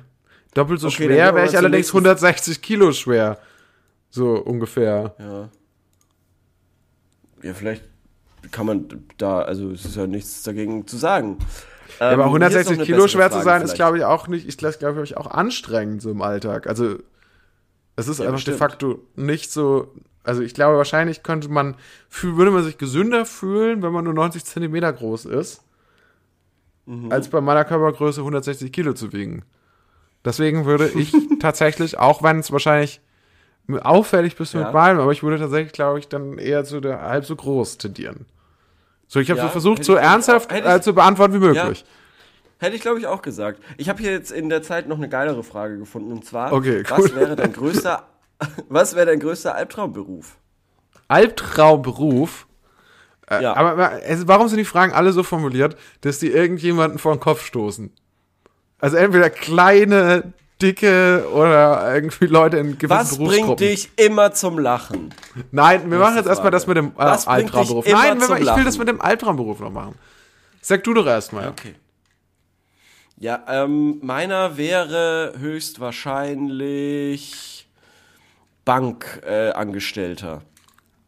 Doppelt so Okay, schwer wäre ich allerdings nächsten- 160 Kilo schwer. So ungefähr. Ja. Ja, vielleicht kann man da, also es ist ja nichts dagegen zu sagen. Ja, Ähm, aber 160 Kilo schwer zu sein, ist, ich. glaube ich, auch nicht, ist, glaube ich, auch anstrengend so im Alltag. Also, es ist Ja, einfach bestimmt. de facto nicht so. Also, ich glaube, wahrscheinlich könnte man, würde man sich gesünder fühlen, wenn man nur 90 Zentimeter groß ist, Mhm. als bei meiner Körpergröße 160 Kilo zu wiegen. Deswegen würde ich tatsächlich, auch wenn es wahrscheinlich auffällig bist du Ja. mit beidem, aber ich würde tatsächlich, glaube ich, dann eher zu der halb so groß tendieren. So, ich habe Ja, so versucht, so ernsthaft auch- äh, zu beantworten wie möglich. Hätte ich, glaube ich, auch gesagt. Ich habe hier jetzt in der Zeit noch eine geilere Frage gefunden. Und zwar, Okay, was cool. wäre dein größter, was wäre dein größter Albtraumberuf? Albtraumberuf. Äh, Ja. Aber warum sind die Fragen alle so formuliert, dass die irgendjemanden vor den Kopf stoßen? Also entweder kleine, dicke oder irgendwie Leute in gewissen Was bringt dich immer zum Lachen? Nein, wir machen jetzt erstmal das mit dem äh, Albtraumberuf. Nein, wir, ich will das mit dem Albtraumberuf noch machen. Sag du doch erstmal. Okay. Ja, ähm, meiner wäre höchstwahrscheinlich Bankangestellter. Äh,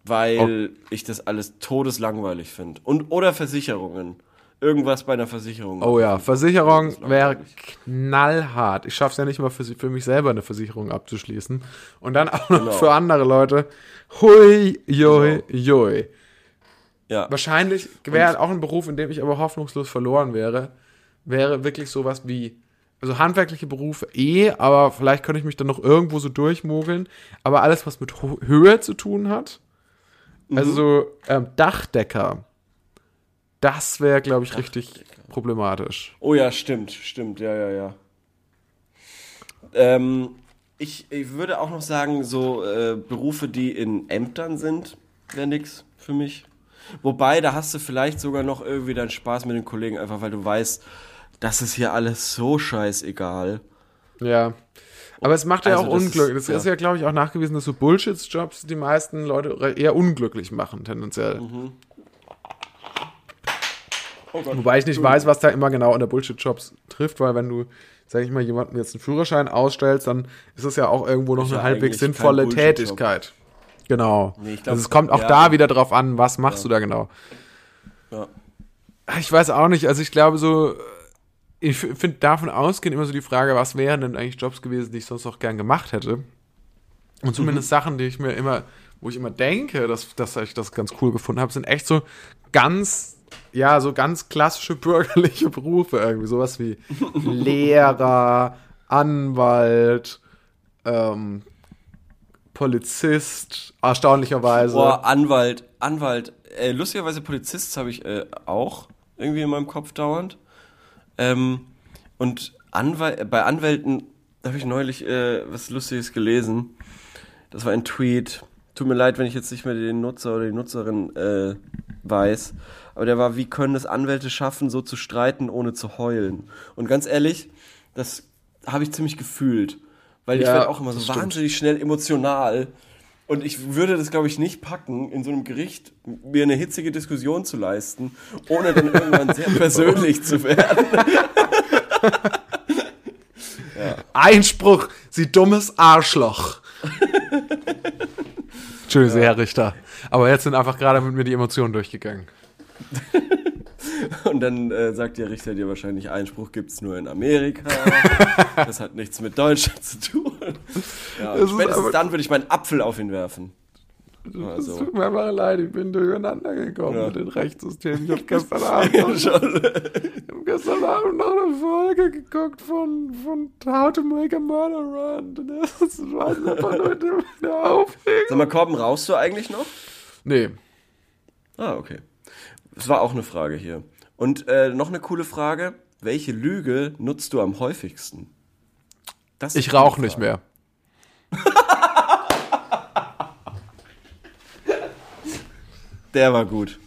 Weil ich das alles todeslangweilig finde. Und oder Versicherungen. Irgendwas bei einer Versicherung. Oh ja, Versicherung wäre knallhart. Ich schaff's ja nicht mal für, für mich selber eine Versicherung abzuschließen. Und dann auch noch Genau. für andere Leute. Hui, jui, jui. Ja. Wahrscheinlich wäre auch ein Beruf, in dem ich aber hoffnungslos verloren wäre, wäre wirklich sowas wie, also handwerkliche Berufe eh, aber vielleicht könnte ich mich dann noch irgendwo so durchmogeln. Aber alles, was mit Höhe zu tun hat, also so ähm, Dachdecker, das wäre, glaube ich, richtig problematisch. Oh ja, stimmt, stimmt, ja, ja, ja. Ähm, ich, ich würde auch noch sagen, so äh, Berufe, die in Ämtern sind, wäre nix für mich. Wobei, da hast du vielleicht sogar noch irgendwie deinen Spaß mit den Kollegen, einfach weil du weißt, das ist hier alles so scheißegal. Ja. Aber es macht ja Also auch das ist- unglücklich. Das ja. ist ja, glaube ich, auch nachgewiesen, dass so Bullshit-Jobs die meisten Leute eher unglücklich machen, tendenziell. Oh Gott. Wobei ich nicht weiß, was da immer genau unter Bullshit-Jobs trifft, weil wenn du, sag ich mal, jemandem jetzt einen Führerschein ausstellst, dann ist es ja auch irgendwo noch Ist eine ja halbwegs sinnvolle. Tätigkeit. Genau. Nee, glaub, also es kommt auch ja. da wieder drauf an, was machst du da genau. Ja. Ich weiß auch nicht, also ich glaube so, ich finde davon ausgehend immer so die Frage, was wären denn eigentlich Jobs gewesen, die ich sonst auch gern gemacht hätte. Und zumindest Sachen, die ich mir immer, wo ich immer denke, dass, dass ich das ganz cool gefunden habe, sind echt so ganz, ja, so ganz klassische bürgerliche Berufe irgendwie. Sowas wie Lehrer, Anwalt, ähm, Polizist, erstaunlicherweise. Boah, Anwalt, Anwalt. Äh, lustigerweise Polizist habe ich äh, auch irgendwie in meinem Kopf dauernd. Ähm, und Anwal bei Anwälten habe ich neulich äh, was Lustiges gelesen. Das war ein Tweet. Tut mir leid, wenn ich jetzt nicht mehr den Nutzer oder die Nutzerin äh, weiß. Aber der war, wie können es Anwälte schaffen, so zu streiten, ohne zu heulen? Und ganz ehrlich, das habe ich ziemlich gefühlt. Weil ich Ja, werde auch immer so wahnsinnig schnell emotional. Und ich würde das, glaube ich, nicht packen, in so einem Gericht mir eine hitzige Diskussion zu leisten, ohne dann irgendwann sehr persönlich zu werden. Einspruch, Sie dummes Arschloch. Entschuldigung, Herr Richter. Aber jetzt sind einfach gerade mit mir die Emotionen durchgegangen. Und dann äh, sagt der Richter dir wahrscheinlich, Einspruch gibt's nur in Amerika. das hat nichts mit Deutschland zu tun. Ja, spätestens dann würde ich meinen Apfel auf ihn werfen. Es Also, tut mir einfach leid, ich bin durcheinander gekommen Ja. mit den Rechtssystemen. Ich habe gestern, Abend noch- schon. ich hab gestern Abend noch eine Folge geguckt von, von How to Make a Murder Run. Das war einfach nur der, Aufregung. Sag mal, Korben, rauchst du eigentlich noch? Nee, Ah, okay. Das war auch eine Frage hier. Und äh, noch eine coole Frage. Welche Lüge nutzt du am häufigsten? Ich rauche nicht mehr. Der war gut.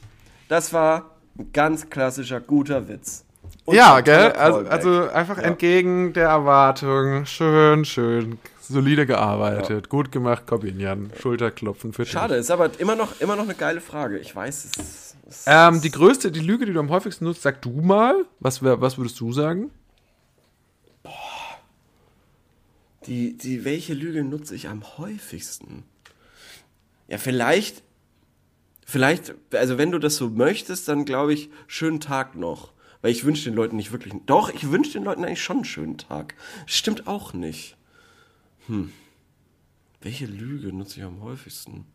Das war ein ganz klassischer, guter Witz. Und ja, gell? Also, also einfach Ja. entgegen der Erwartung. Schön, schön. Solide gearbeitet. Gut gemacht, Corbinian. Schulterklopfen für dich. Schade, ist aber immer noch, immer noch eine geile Frage. Ich weiß, es ist. es Ähm, die größte, die Lüge, die du am häufigsten nutzt, sag du mal. Was, was würdest du sagen? Die, die, welche Lüge nutze ich am häufigsten? Ja, vielleicht, vielleicht, also wenn du das so möchtest, dann glaube ich, schönen Tag noch. Weil ich wünsche den Leuten nicht wirklich, doch, ich wünsche den Leuten eigentlich schon einen schönen Tag. Stimmt auch nicht. Hm. Welche Lüge nutze ich am häufigsten?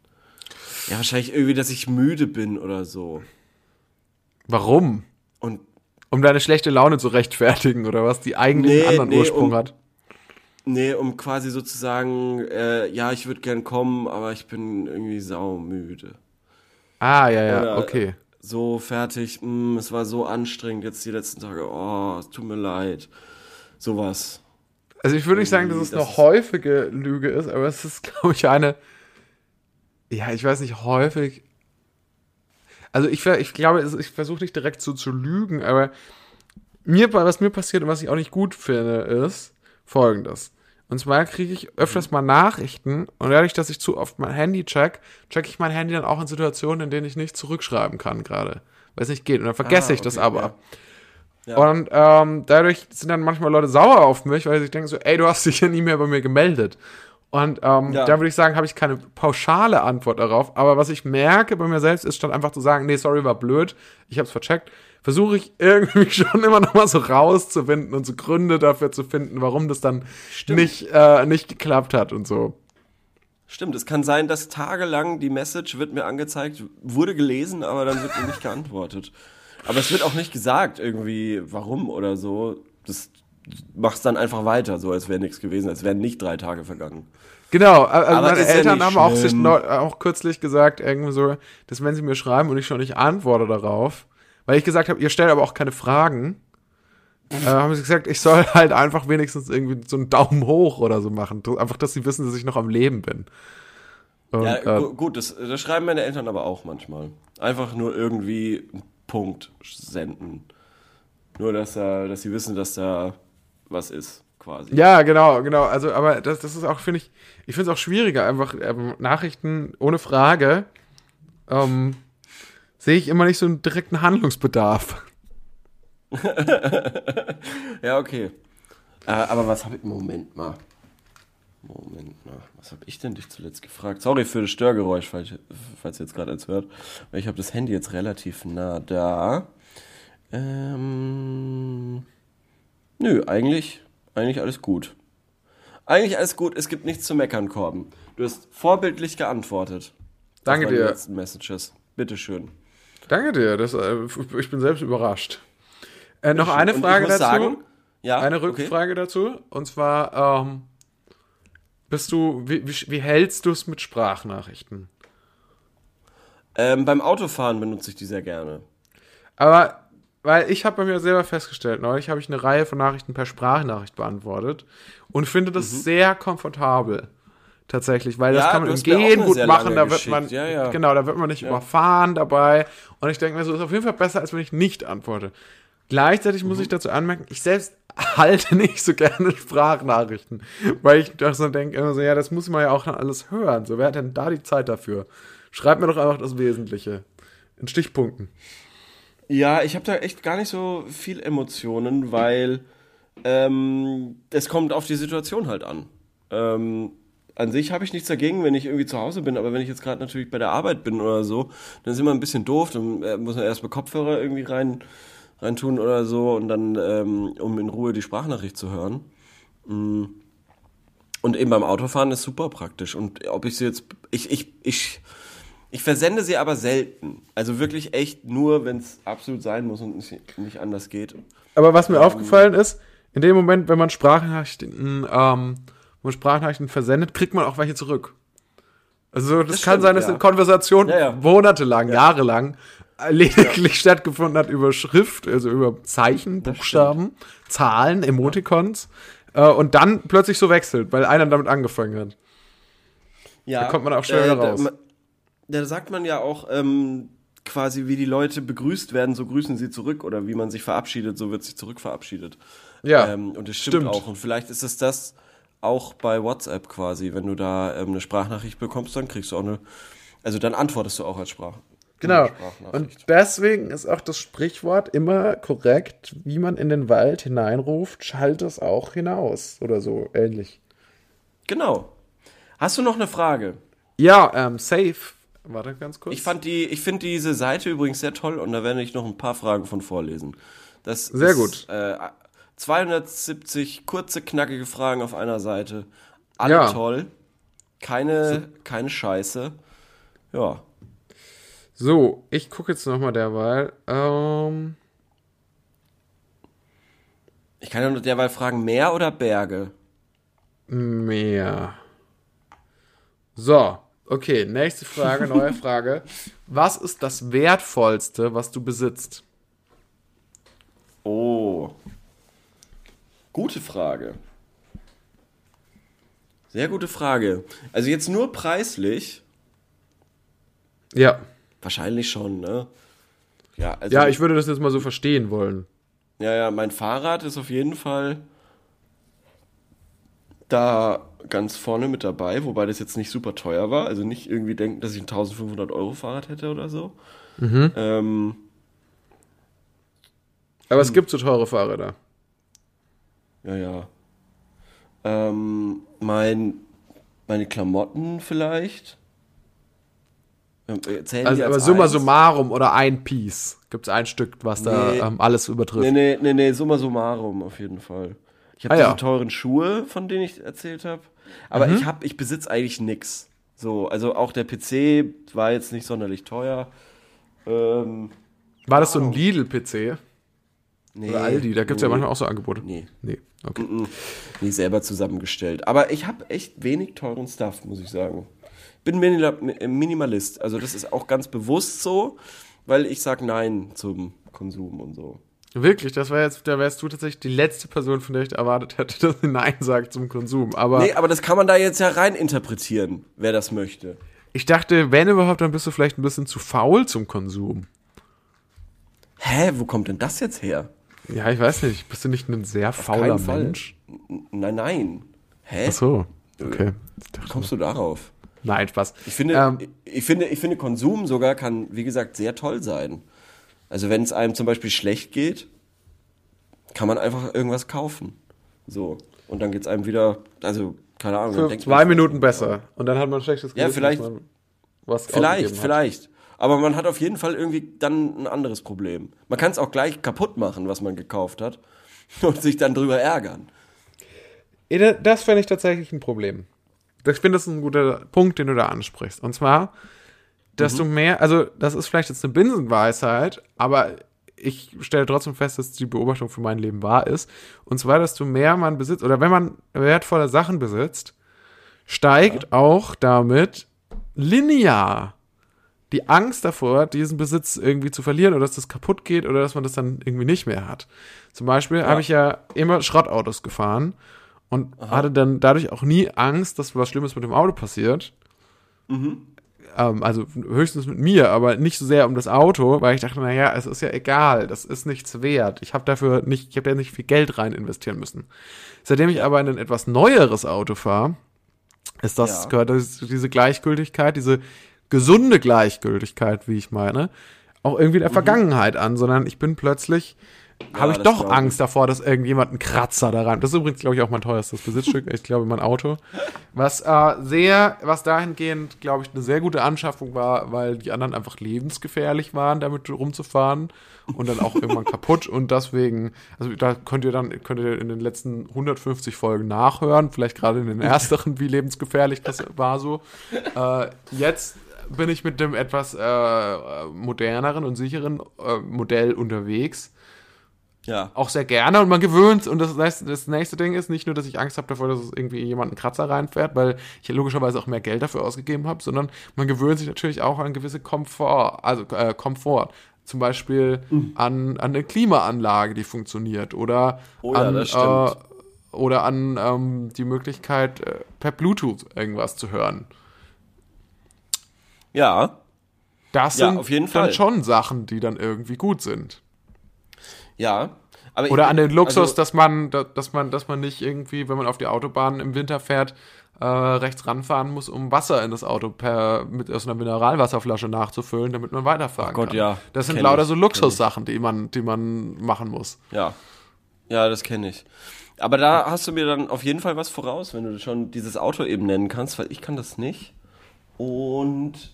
Ja, wahrscheinlich irgendwie, dass ich müde bin oder so. Warum? Und Um deine schlechte Laune zu rechtfertigen oder was, die eigentlich Nee, einen anderen nee, Ursprung um- hat. Nee, um quasi sozusagen, äh, ja, ich würde gern kommen, aber ich bin irgendwie saumüde. Ah, ja, ja, Oder- okay. So fertig, mh, es war so anstrengend jetzt die letzten Tage, oh, es tut mir leid. Sowas. Also ich würde nicht sagen, dass es das eine häufige Lüge ist, aber es ist, glaube ich, eine. Ja, ich weiß nicht, häufig. Also ich, ich glaube, ich versuche nicht direkt so zu lügen, aber mir, was mir passiert und was ich auch nicht gut finde, ist folgendes. Und zwar kriege ich öfters mal Nachrichten und dadurch, dass ich zu oft mein Handy check, check ich mein Handy dann auch in Situationen, in denen ich nicht zurückschreiben kann gerade. Weil es nicht geht. Und dann vergesse Ah, ich das okay, aber. ja. Ja. Und ähm, dadurch sind dann manchmal Leute sauer auf mich, weil sie sich denken so, ey, du hast dich ja nie mehr bei mir gemeldet. Und ähm, Ja. da würde ich sagen, habe ich keine pauschale Antwort darauf. Aber was ich merke bei mir selbst, ist statt einfach zu sagen, nee, sorry, war blöd, ich habe es vercheckt, versuche ich irgendwie schon immer noch mal so rauszufinden und so Gründe dafür zu finden, warum das dann nicht, äh, nicht geklappt hat und so. Stimmt, es kann sein, dass tagelang die Message wird mir angezeigt, wurde gelesen, aber dann wird mir nicht geantwortet. Aber es wird auch nicht gesagt, irgendwie, warum oder so. Das machst dann einfach weiter, so als wäre nichts gewesen, als wären nicht drei Tage vergangen. Genau, also Aber meine ja Eltern nicht haben auch, sich auch kürzlich gesagt, irgendwie so, dass wenn sie mir schreiben und ich schon nicht antworte darauf, weil ich gesagt habe, ihr stellt aber auch keine Fragen, äh, haben sie gesagt, ich soll halt einfach wenigstens irgendwie so einen Daumen hoch oder so machen. Einfach, dass sie wissen, dass ich noch am Leben bin. Und, Ja, äh, gu- gut, das, das schreiben meine Eltern aber auch manchmal. Einfach nur irgendwie einen Punkt senden. Nur, dass, da, dass sie wissen, dass da was ist, quasi. ja, genau, genau. Also, aber das, das ist auch, finde ich, ich finde es auch schwieriger, einfach ähm, Nachrichten ohne Frage ähm, sehe ich immer nicht so einen direkten Handlungsbedarf. Ja, okay. Äh, aber was habe ich. Moment mal. Moment mal. Was habe ich denn dich zuletzt gefragt? Sorry für das Störgeräusch, falls, falls ihr jetzt gerade eins hört. Ich habe das Handy jetzt relativ nah da. Ähm. Nö, eigentlich, eigentlich alles gut. Eigentlich alles gut. Es gibt nichts zu meckern, Korben. Du hast vorbildlich geantwortet. Danke dir. letzten Messages. Bitteschön. Danke dir, das, äh, ich bin selbst überrascht. Äh, noch eine Frage dazu. sagen- ja, eine okay. Rückfrage dazu. Und zwar, ähm, bist du, wie, wie, wie hältst du es mit Sprachnachrichten? Ähm, beim Autofahren benutze ich die sehr gerne. Aber, weil ich habe bei mir selber festgestellt, neulich habe ich eine Reihe von Nachrichten per Sprachnachricht beantwortet und finde das sehr komfortabel. Tatsächlich, weil das. Ja, kann man im Gehen gut machen, da wird man, Ja, ja. genau, da wird man nicht überfahren dabei. Und ich denke mir so, ist auf jeden Fall besser, als wenn ich nicht antworte. Gleichzeitig Mhm. muss ich dazu anmerken, ich selbst halte nicht so gerne Sprachnachrichten, weil ich doch so denke, immer so, ja, das muss man ja auch dann alles hören. So, wer hat denn da die Zeit dafür? Schreib mir doch einfach das Wesentliche. In Stichpunkten. Ja, ich habe da echt gar nicht so viel Emotionen, weil ähm, es kommt auf die Situation halt an. Ähm, an sich habe ich nichts dagegen, wenn ich irgendwie zu Hause bin, aber wenn ich jetzt gerade natürlich bei der Arbeit bin oder so, dann ist immer ein bisschen doof, dann äh, muss man erst mal Kopfhörer irgendwie rein reintun oder so und dann, ähm, um in Ruhe die Sprachnachricht zu hören. Mm. Und eben beim Autofahren ist super praktisch. Und ob ich sie jetzt, ich, ich, ich, ich versende sie aber selten. Also wirklich echt nur, wenn es absolut sein muss und nicht, nicht anders geht. Aber was mir aufgefallen ist, in dem Moment, wenn man Sprachnachrichten, ähm, wenn man Sprachnachrichten versendet, kriegt man auch welche zurück. Also das, Das kann stimmt, sein, dass ja. eine Konversation Ja, ja. monatelang, jahrelang äh, lediglich stattgefunden hat über Schrift, also über Zeichen, Buchstaben, Zahlen, Emoticons äh, und dann plötzlich so wechselt, weil einer damit angefangen hat. Ja, Da kommt man auch schnell wieder da- raus. ma- Da sagt man ja auch, ähm, quasi wie die Leute begrüßt werden, so grüßen sie zurück oder wie man sich verabschiedet, so wird sich zurück verabschiedet. Ja, Ähm, und das stimmt, stimmt. auch. Und vielleicht ist es das auch bei WhatsApp quasi. Wenn du da ähm, eine Sprachnachricht bekommst, dann kriegst du auch eine. Also dann antwortest du auch als Sprach. Genau. Sprachnachricht. Und deswegen ist auch das Sprichwort immer korrekt, wie man in den Wald hineinruft, schallt es auch hinaus oder so ähnlich. Genau. Hast du noch eine Frage? Ja, ähm, safe. Warte ganz kurz. Ich fand die, ich finde diese Seite übrigens sehr toll und da werde ich noch ein paar Fragen von vorlesen. Das Sehr ist, gut. Äh, 270 kurze, knackige Fragen auf einer Seite. Alle Ja. toll. Keine, keine Scheiße. Ja. so, ich gucke jetzt nochmal derweil. Ähm, Ich kann ja nur derweil fragen, Meer oder Berge? mehr. So, okay, nächste Frage, neue Frage. Was ist das Wertvollste, was du besitzt? Oh. Gute Frage. Sehr gute Frage. Also jetzt nur preislich, Ja. wahrscheinlich schon, ne? Ja, also, Ja, ich würde das jetzt mal so verstehen wollen. ja, ja, mein Fahrrad ist auf jeden Fall da ganz vorne mit dabei, wobei das jetzt nicht super teuer war. Also nicht irgendwie denken, dass ich ein 1500 Euro Fahrrad hätte oder so. Ähm, Aber es gibt so teure Fahrräder. Ja, ja. Ähm, mein, meine Klamotten vielleicht. Ähm, äh, Zählen Also, die als aber summa eins? summarum oder ein Piece. Gibt es ein Stück, was da Nee. ähm, alles übertrifft. Nee, nee, nee, nee, summa summarum auf jeden Fall. Ich habe Ah, diese ja. teuren Schuhe, von denen ich erzählt habe. Aber Mhm. ich habe, ich besitze eigentlich nix. So, also auch der PC war jetzt nicht sonderlich teuer. Ähm, War das so ein Lidl-PC? nee, Oder Aldi? Da gibt es ja nee, manchmal auch so Angebote. Nee, Nee, okay. mm, nie selber zusammengestellt. Aber ich habe echt wenig teuren Stuff, muss ich sagen. Bin Minila Minimalist. Also das ist auch ganz bewusst so, weil ich sag Nein zum Konsum und so. Wirklich, das war jetzt, da wärst du tatsächlich die letzte Person, von der ich erwartet hätte, dass sie Nein sagt zum Konsum. Aber Nee, aber das kann man da jetzt ja rein interpretieren, wer das möchte. ich dachte, wenn überhaupt, dann bist du vielleicht ein bisschen zu faul zum Konsum. Hä, wo kommt denn das jetzt her? Ja, ich weiß nicht. Bist du nicht ein sehr fauler. Mensch? Nein, nein. Hä? Ach so, okay. Ich Wie kommst du darauf? nein, Spaß. Ich finde, Ähm, ich, finde, ich finde, Konsum sogar kann, wie gesagt, sehr toll sein. Also wenn es einem zum Beispiel schlecht geht, kann man einfach irgendwas kaufen. So. Und dann geht's einem wieder, also, keine Ahnung. dann für zwei Minuten besser. Und dann hat man ein schlechtes Ja, Gewissen, vielleicht- was Vielleicht, vielleicht. Aber man hat auf jeden Fall irgendwie dann ein anderes Problem. Man kann es auch gleich kaputt machen, was man gekauft hat. Und sich dann drüber ärgern. Da- Das fände ich tatsächlich ein Problem. Ich finde, das ist ein guter Punkt, den du da ansprichst. Und zwar, dass du mehr, also das ist vielleicht jetzt eine Binsenweisheit, aber ich stelle trotzdem fest, dass die Beobachtung für mein Leben wahr ist. Und zwar, dass du mehr man besitzt, oder wenn man wertvolle Sachen besitzt, steigt auch damit linear die Angst davor, diesen Besitz irgendwie zu verlieren oder dass das kaputt geht oder dass man das dann irgendwie nicht mehr hat. Zum Beispiel habe ich ja immer Schrottautos gefahren und hatte dann dadurch auch nie Angst, dass was Schlimmes mit dem Auto passiert. Ähm, also höchstens mit mir, aber nicht so sehr um das Auto, weil ich dachte, naja, es ist ja egal, das ist nichts wert. Ich habe dafür nicht, ich habe da nicht viel Geld rein investieren müssen. Seitdem ich aber in ein etwas neueres Auto fahre, ist das, Ja. gehört das, diese Gleichgültigkeit, diese gesunde Gleichgültigkeit, wie ich meine, auch irgendwie der Vergangenheit an, sondern ich bin plötzlich, habe ich doch ich. Angst davor, dass irgendjemand einen Kratzer da rein. Das ist übrigens, glaube ich, auch mein teuerstes Besitzstück, ich glaube, mein Auto. Was äh, sehr, was dahingehend, glaube ich, eine sehr gute Anschaffung war, weil die anderen einfach lebensgefährlich waren, damit rumzufahren und dann auch irgendwann kaputt und deswegen, also da könnt ihr dann, könnt ihr in den letzten 150 Folgen nachhören, vielleicht gerade in den ersteren, wie lebensgefährlich das war so. Äh, jetzt bin ich mit dem etwas äh, moderneren und sicheren äh, Modell unterwegs Ja. auch sehr gerne und man gewöhnt und das nächste, das nächste Ding ist nicht nur, dass ich Angst habe davor, dass es irgendwie jemand einen Kratzer reinfährt, weil ich logischerweise auch mehr Geld dafür ausgegeben habe, sondern man gewöhnt sich natürlich auch an gewisse Komfort, also äh, Komfort. Zum Beispiel an, an eine Klimaanlage, die funktioniert oder Oh ja, an. Äh, oder an ähm, die Möglichkeit, äh, per Bluetooth irgendwas zu hören. Ja. Das Ja, sind auf jeden dann Fall. schon Sachen, die dann irgendwie gut sind. Ja. Aber Oder ich, an den Luxus, also, dass man, da- dass man, dass man nicht irgendwie, wenn man auf die Autobahn im Winter fährt, äh, rechts ranfahren muss, um Wasser in das Auto per mit aus einer Mineralwasserflasche nachzufüllen, damit man weiterfahren Ach Gott, kann. ja. Das sind lauter ich, so Luxussachen, die man, die man machen muss. Ja. Ja, das kenne ich. Aber da hast du mir dann auf jeden Fall was voraus, wenn du schon dieses Auto eben nennen kannst, weil ich kann das nicht. Und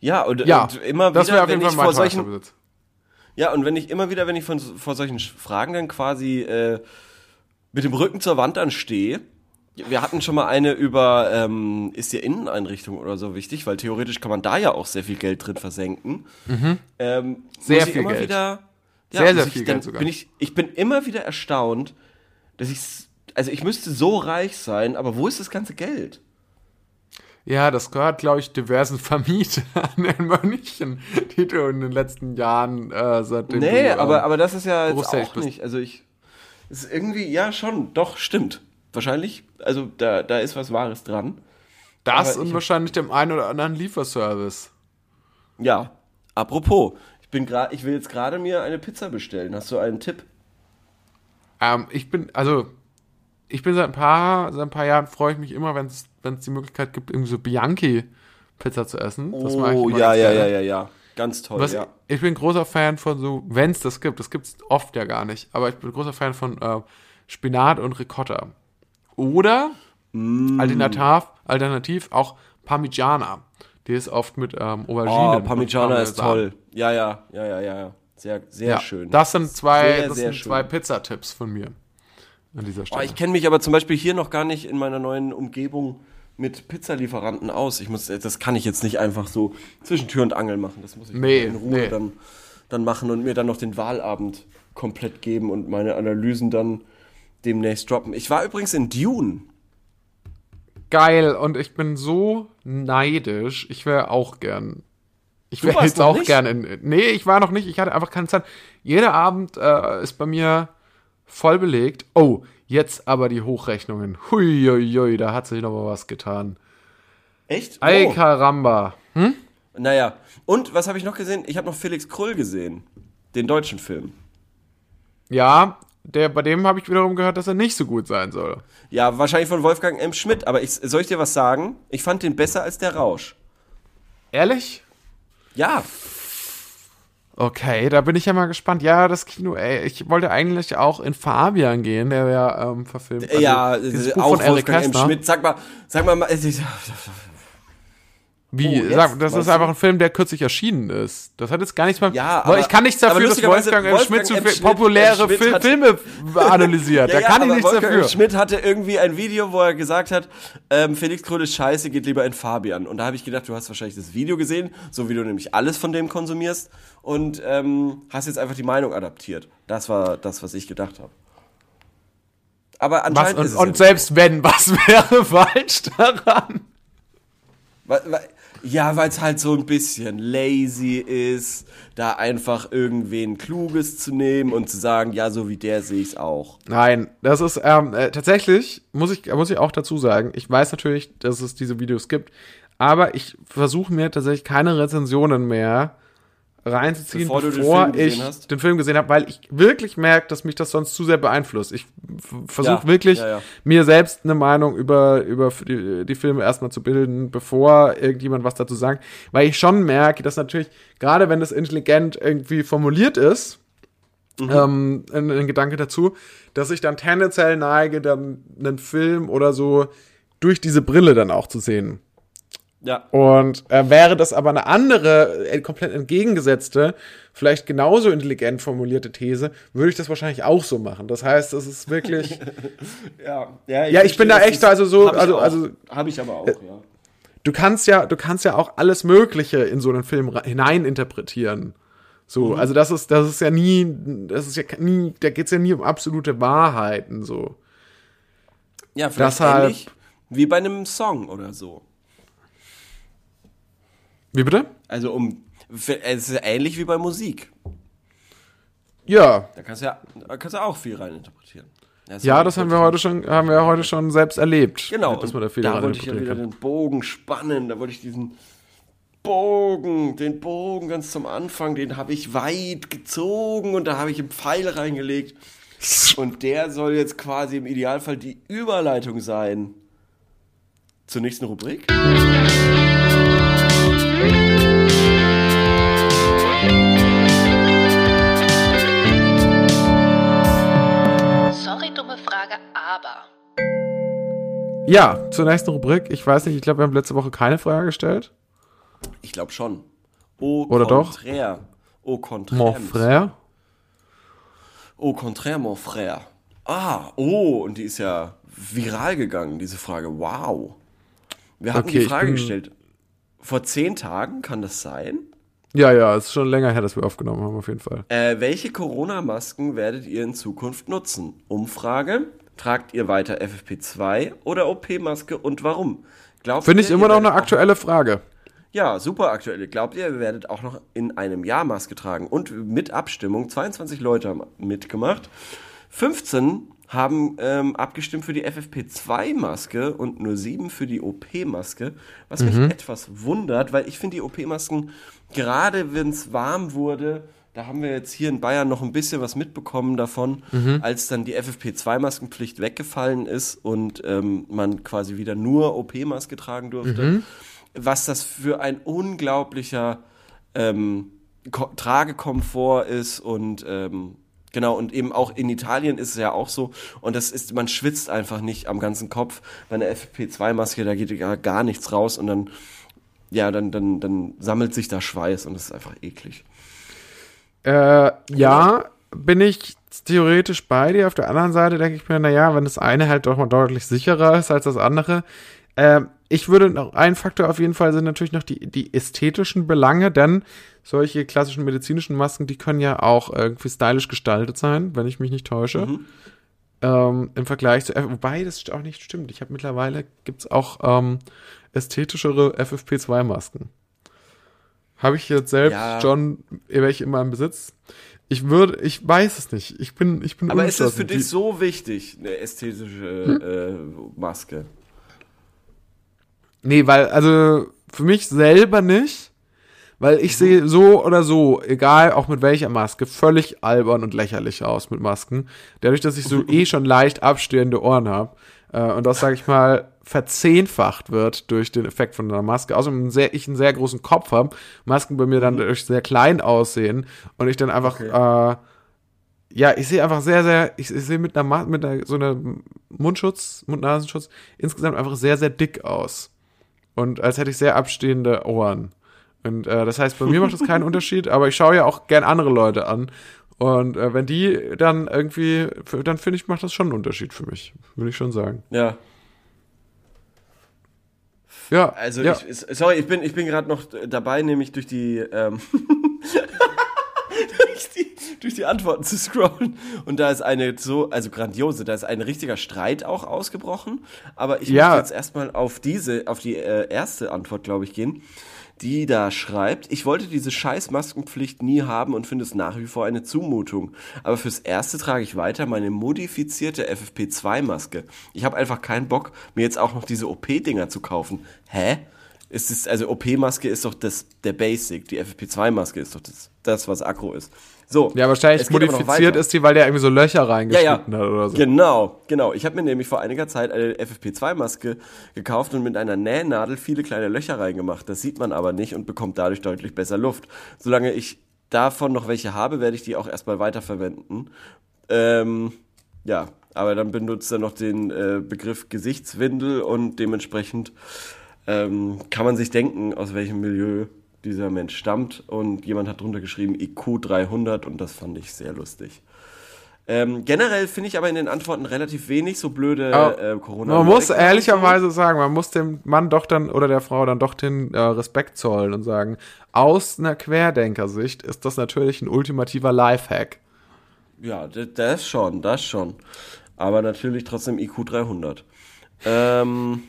ja, und, Ja, und immer wieder, wenn ich vor solchen, Besitz. ja, und wenn ich immer wieder, wenn ich von, vor solchen Fragen dann quasi äh, mit dem Rücken zur Wand dann stehe, wir hatten schon mal eine über, ähm, ist die Inneneinrichtung oder so wichtig, weil theoretisch kann man da ja auch sehr viel Geld drin versenken. Ähm, Mhm. Sehr muss ich viel immer Geld. Wieder, ja, Sehr, sehr viel Geld sogar. Bin ich, ich bin immer wieder erstaunt, dass ich, also ich müsste so reich sein, aber wo ist das ganze Geld? Ja, das gehört, glaube ich, diversen Vermietern in München, die du in den letzten Jahren äh, seitdem Nee, du, ähm, aber, aber das ist ja jetzt auch bist. nicht. Also ich. Ist irgendwie, ja, schon, doch, stimmt. Wahrscheinlich. Also da, da ist was Wahres dran. das und ich- wahrscheinlich dem einen oder anderen Lieferservice. Ja. Apropos, ich bin gerade, ich will jetzt gerade mir eine Pizza bestellen. Hast du einen Tipp? Ähm, ich bin, also, ich bin seit ein paar, seit ein paar Jahren freue ich mich immer, wenn es die Möglichkeit gibt, irgendwie so Bianchi-Pizza zu essen. Das mag ich oh, ja, ja, ja, ja, ja. Ganz toll, Was, ja. Ich bin großer Fan von so, wenn es das gibt, das gibt es oft ja gar nicht, aber ich bin großer Fan von äh, Spinat und Ricotta. Oder Mm. alternativ, alternativ auch Parmigiana. Die ist oft mit ähm, Auberginen. Oh, Parmigiana ist toll. Ja, ja, ja, ja, ja. Sehr, sehr Ja, schön. Das sind zwei, Sehr, das sehr sind zwei schön. Pizzatipps von mir an dieser Oh, Stelle. ich kenne mich aber zum Beispiel hier noch gar nicht in meiner neuen Umgebung mit Pizzalieferanten aus. Ich muss, das kann ich jetzt nicht einfach so zwischen Tür und Angel machen. Das muss ich Nee, in Ruhe nee. dann, dann machen und mir dann noch den Wahlabend komplett geben und meine Analysen dann demnächst droppen. Ich war übrigens in Dune. Geil und ich bin so neidisch. Ich wäre auch gern. Ich wäre jetzt auch nicht? gern in. Nee, ich war noch nicht. Ich hatte einfach keine Zeit. Jeder Abend äh, ist bei mir voll belegt. Oh, jetzt aber die Hochrechnungen. Hui, hui, hui, da hat sich noch mal was getan. Echt? Ay Oh. caramba. Naja. Und was habe ich noch gesehen? Ich habe noch Felix Krull gesehen. Den deutschen Film. Ja, der, bei dem habe ich wiederum gehört, dass er nicht so gut sein soll. Ja, wahrscheinlich von Wolfgang M. Schmidt. Aber ich, soll ich dir was sagen? Ich fand den besser als der Rausch. Ehrlich? Ja. Okay, da bin ich ja mal gespannt. Ja, das Kino, ey, ich wollte eigentlich auch in Fabian gehen, der ja ähm, verfilmt. also ja, auch von Eric Wolfgang M. Kästner. Schmidt. Sag mal, sag mal, Wie? Oh, Sag, das ist einfach ein Film, der kürzlich erschienen ist. Das hat jetzt gar nichts mehr. Ja, aber- ich kann nichts dafür, dass Wolfgang M. Schmidt zu populäre. Schmidt Fil Filme analysiert. da kann ich aber nichts Wolfgang dafür. M. Schmidt hatte irgendwie ein Video, wo er gesagt hat, ähm, Felix Krull ist scheiße, geht lieber in Fabian. Und da habe ich gedacht, du hast wahrscheinlich das Video gesehen, so wie du nämlich alles von dem konsumierst und ähm, hast jetzt einfach die Meinung adaptiert. Das war das, was ich gedacht habe. Aber Was, anscheinend und ist es und ja selbst wenn, was wäre falsch daran? Wa- wa- Ja, weil es halt so ein bisschen lazy ist, da einfach irgendwen Kluges zu nehmen und zu sagen, ja, so wie der sehe ich es auch. Nein, das ist ähm, äh, tatsächlich, muss ich, muss ich auch dazu sagen, ich weiß natürlich, dass es diese Videos gibt, aber ich versuche mir tatsächlich keine Rezensionen mehr reinzuziehen, Bevor den bevor gesehen ich hast? den Film gesehen habe, weil ich wirklich merke, dass mich das sonst zu sehr beeinflusst. Ich versuche Ja, wirklich, ja, ja. mir selbst eine Meinung über, über die, die Filme erstmal zu bilden, bevor irgendjemand was dazu sagt, weil ich schon merke, dass natürlich, gerade wenn das intelligent irgendwie formuliert ist, Mhm. ähm, ein, ein Gedanke dazu, dass ich dann tendenziell neige, dann einen Film oder so durch diese Brille dann auch zu sehen. Ja. Und äh, wäre das aber eine andere, äh, komplett entgegengesetzte, vielleicht genauso intelligent formulierte These, würde ich das wahrscheinlich auch so machen. Das heißt, es ist wirklich, Ja, ja, Ja, ich bin da echt also so- Hab ich also- also- Habe ich aber auch, ja. du kannst ja, du kannst ja auch alles Mögliche in so einen Film re- hineininterpretieren. So, also das ist, das ist ja nie, das ist ja nie, da geht's ja nie um absolute Wahrheiten, so. Ja, vielleicht Deshalb- ähnlich wie bei einem Song oder so. Wie bitte? Also um, es ist ähnlich wie bei Musik. Ja, Da kannst du ja, da kannst du auch viel reininterpretieren. ist ja, das haben wir heute schon, haben wir heute schon selbst erlebt. Genau, dass man da viel da wollte ich ja wieder interpretieren den Bogen spannen, da wollte ich diesen Bogen, den Bogen ganz zum Anfang, den habe ich weit gezogen und da habe ich einen Pfeil reingelegt. Und der soll jetzt quasi im Idealfall die Überleitung sein zur nächsten Rubrik. Aber. Ja, zur nächsten Rubrik. Ich weiß nicht, ich glaube, wir haben letzte Woche keine Frage gestellt. Ich glaube schon. Au Oder doch? contraire. Au contraire. Mon frère. Au contraire, mon frère. Ah, oh, und die ist ja viral gegangen, diese Frage. Wow. Wir hatten Okay, die Frage gestellt. Vor zehn Tagen, kann das sein? Ja, ja, es ist schon länger her, dass wir aufgenommen haben, auf jeden Fall. Äh, welche Corona-Masken werdet ihr in Zukunft nutzen? Umfrage. Tragt ihr weiter FFP2 oder OP-Maske und warum? Glaubt Finde ich immer noch eine aktuelle Frage. Ja, super aktuell. Glaubt ihr, ihr werdet auch noch in einem Jahr Maske tragen? Und mit Abstimmung, 22 Leute haben mitgemacht. 15 haben ähm, abgestimmt für die FFP2-Maske und nur 7 für die OP-Maske. Was mich etwas wundert, weil ich finde die OP-Masken, gerade wenn es warm wurde, da haben wir jetzt hier in Bayern noch ein bisschen was mitbekommen davon, als dann die FFP2-Maskenpflicht weggefallen ist und ähm, man quasi wieder nur OP-Maske tragen durfte. Was das für ein unglaublicher ähm, Ko Tragekomfort ist und ähm, genau und eben auch in Italien ist es ja auch so und das ist man schwitzt einfach nicht am ganzen Kopf. Bei einer FFP2 -Maske da geht gar, gar nichts raus und dann ja dann dann dann sammelt sich da Schweiß und das ist einfach eklig Äh, ja, bin ich theoretisch bei dir. Auf der anderen Seite denke ich mir, naja, wenn das eine halt doch mal deutlich sicherer ist als das andere. Ähm, ich würde noch, ein Faktor auf jeden Fall sind natürlich noch die, die ästhetischen Belange, denn solche klassischen medizinischen Masken, die können ja auch irgendwie stylisch gestaltet sein, wenn ich mich nicht täusche. Ähm, Im Vergleich zu, wobei das auch nicht stimmt. Ich habe mittlerweile, gibt's auch ähm, ästhetischere FFP2-Masken. Habe ich jetzt selbst Ja. schon welche in meinem Besitz? Ich würde, ich weiß es nicht. Ich bin, ich bin aber ist das für dich Die- so wichtig eine ästhetische äh, Maske Nee, weil, also für mich selber nicht, weil ich sehe so oder so, egal auch mit welcher Maske, völlig albern und lächerlich aus mit Masken. Dadurch, dass ich so eh schon leicht abstehende Ohren habe äh, und das, sage ich mal, verzehnfacht wird durch den Effekt von einer Maske. Außerdem sehr, ich einen sehr großen Kopf habe, Masken bei mir dann dadurch sehr klein aussehen und ich dann einfach äh, ja, ich sehe einfach sehr, sehr, ich, ich sehe mit einer, mit einer, so einer Mundschutz, Mund-Nasenschutz insgesamt einfach sehr, sehr dick aus. Und als hätte ich sehr abstehende Ohren. Und äh, das heißt, bei mir macht das keinen Unterschied, aber ich schaue ja auch gern andere Leute an. Und äh, wenn die dann irgendwie, dann finde ich, macht das schon einen Unterschied für mich, würde ich schon sagen. ja Ja, Also ja. ich, sorry, ich bin, ich bin gerade noch dabei, nämlich durch die, ähm, durch die durch die Antworten zu scrollen. Und da ist eine so, also grandiose, da ist ein richtiger Streit auch ausgebrochen. Aber ich Ja. möchte jetzt erstmal auf diese, auf die äh, erste Antwort, glaube ich, gehen. Die da schreibt, ich wollte diese scheiß Maskenpflicht nie haben und finde es nach wie vor eine Zumutung. Aber fürs Erste trage ich weiter meine modifizierte FFP2-Maske. Ich habe einfach keinen Bock, mir jetzt auch noch diese OP-Dinger zu kaufen. Hä? Es ist, also OP-Maske ist doch das, der Basic. Die FFP2-Maske ist doch das, das, was Akro ist. So. ja, wahrscheinlich modifiziert ist die, weil der irgendwie so Löcher Ja, reingeschnitten ja. hat oder so. Genau, genau. Ich habe mir nämlich vor einiger Zeit eine FFP2-Maske gekauft und mit einer Nähnadel viele kleine Löcher reingemacht. Das sieht man aber nicht und bekommt dadurch deutlich besser Luft. Solange ich davon noch welche habe, werde ich die auch erstmal weiterverwenden. Ähm, ja, aber dann benutzt er noch den äh, Begriff Gesichtswindel und dementsprechend ähm, kann man sich denken, aus welchem Milieu dieser Mensch stammt. Und jemand hat drunter geschrieben IQ 300 und das fand ich sehr lustig. Ähm, generell finde ich aber in den Antworten relativ wenig so blöde äh, corona Man muss ehrlicherweise sagen, man muss dem Mann doch dann oder der Frau dann doch den äh, Respekt zollen und sagen, aus einer Querdenkersicht ist das natürlich ein ultimativer Lifehack. Ja, das schon, das schon. Aber natürlich trotzdem IQ 300. Ähm,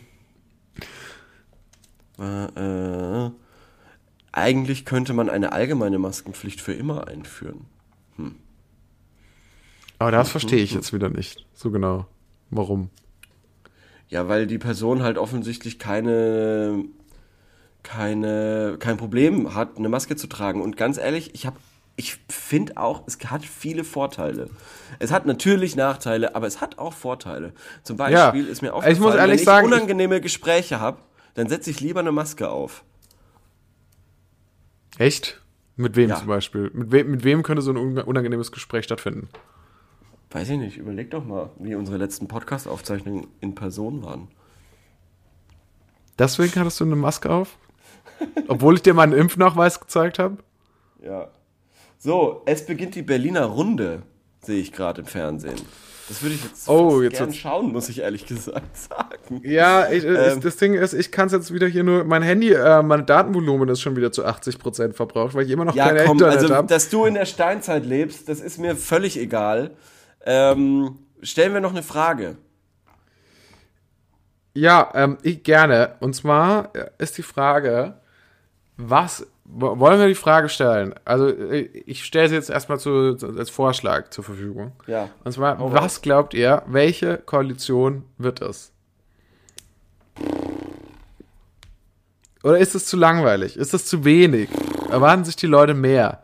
äh, äh, eigentlich könnte man eine allgemeine Maskenpflicht für immer einführen. Aber das verstehe ich jetzt wieder nicht so genau. Warum? Ja, weil die Person halt offensichtlich keine keine, kein Problem hat, eine Maske zu tragen. Und ganz ehrlich, ich habe ich finde auch, es hat viele Vorteile. Es hat natürlich Nachteile, aber es hat auch Vorteile. Zum Beispiel Ja. ist mir Ich aufgefallen, muss ehrlich wenn sagen, ich ich- unangenehme Gespräche habe, dann setze ich lieber eine Maske auf. Echt? Mit wem Ja. zum Beispiel? Mit, we mit wem könnte so ein unangenehmes Gespräch stattfinden? Weiß ich nicht, überleg doch mal, wie unsere letzten Podcast-Aufzeichnungen in Person waren. Deswegen hattest du eine Maske auf? Obwohl ich dir meinen Impfnachweis gezeigt habe? Ja. So, es beginnt die Berliner Runde, sehe ich gerade im Fernsehen. Das würde ich jetzt, Oh, jetzt gern schauen, muss ich ehrlich gesagt sagen. Ja, ich, äh, Ähm. das Ding ist, ich kann es jetzt wieder hier nur, mein Handy, äh, mein Datenvolumen ist schon wieder zu 80% verbraucht, weil ich immer noch Ja, kein komm, Internet also, habe. dass du in der Steinzeit lebst, das ist mir völlig egal. Ähm, stellen wir noch eine Frage. Ja, ähm, ich gerne. Und zwar äh, ist die Frage, was, wollen wir die Frage stellen? Also, äh, ich stelle sie jetzt erstmal zu, als Vorschlag zur Verfügung. Ja. Und zwar, Hau was glaubt ihr, welche Koalition wird es? Oder ist es zu langweilig? Ist es zu wenig? Erwarten sich die Leute mehr?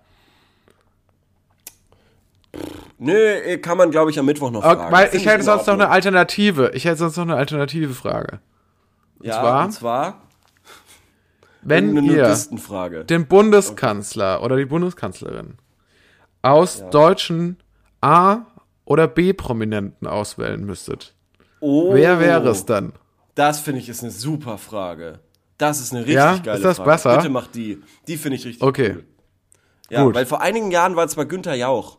Nö, kann man, glaube ich, am Mittwoch noch Okay, fragen. weil ich hätte sonst noch eine. Alternative. Ich hätte sonst noch eine alternative Frage. ja, zwar- und zwar Wenn ihr den Bundeskanzler oder die Bundeskanzlerin aus deutschen A- oder B-Prominenten auswählen müsstet, Oh, wer wäre es dann? Das finde ich ist eine super Frage. Das ist eine richtig Ja? geile Ist das Frage. besser? Bitte mach die. Die finde ich richtig Okay. cool. Ja, Gut. weil vor einigen Jahren war es bei Günther Jauch.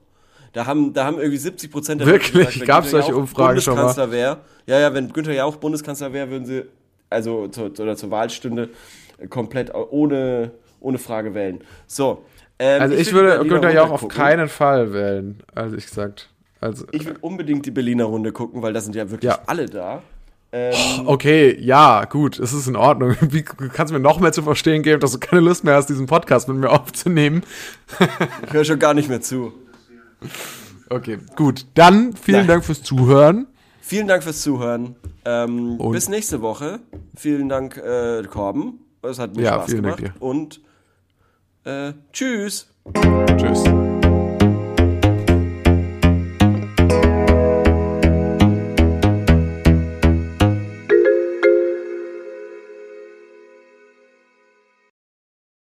Da haben, da haben irgendwie 70 Prozent der Wirklich? Gab's Günther solche Umfragen schon mal? Bundeskanzler wäre. Ja, ja, wenn Günther Jauch Bundeskanzler wäre, würden sie, also zu, oder zur Wahlstunde, komplett ohne, ohne Frage wählen. So. Ähm, Also ich, die würde Günther Jauch Runde auf keinen Fall wählen, also ich gesagt. Also, Ich will unbedingt die Berliner Runde gucken, weil da sind ja wirklich Ja. alle da. Ähm, okay, ja, gut, es ist in Ordnung. Wie kannst du mir noch mehr zu verstehen geben, dass du keine Lust mehr hast, diesen Podcast mit mir aufzunehmen? ich höre schon gar nicht mehr zu. Okay, gut. Dann vielen Nein. Dank fürs Zuhören. Vielen Dank fürs Zuhören. Ähm, bis nächste Woche. Vielen Dank, äh, Korben. Es hat mir Ja, Spaß gemacht. dir. Und äh, tschüss. Tschüss.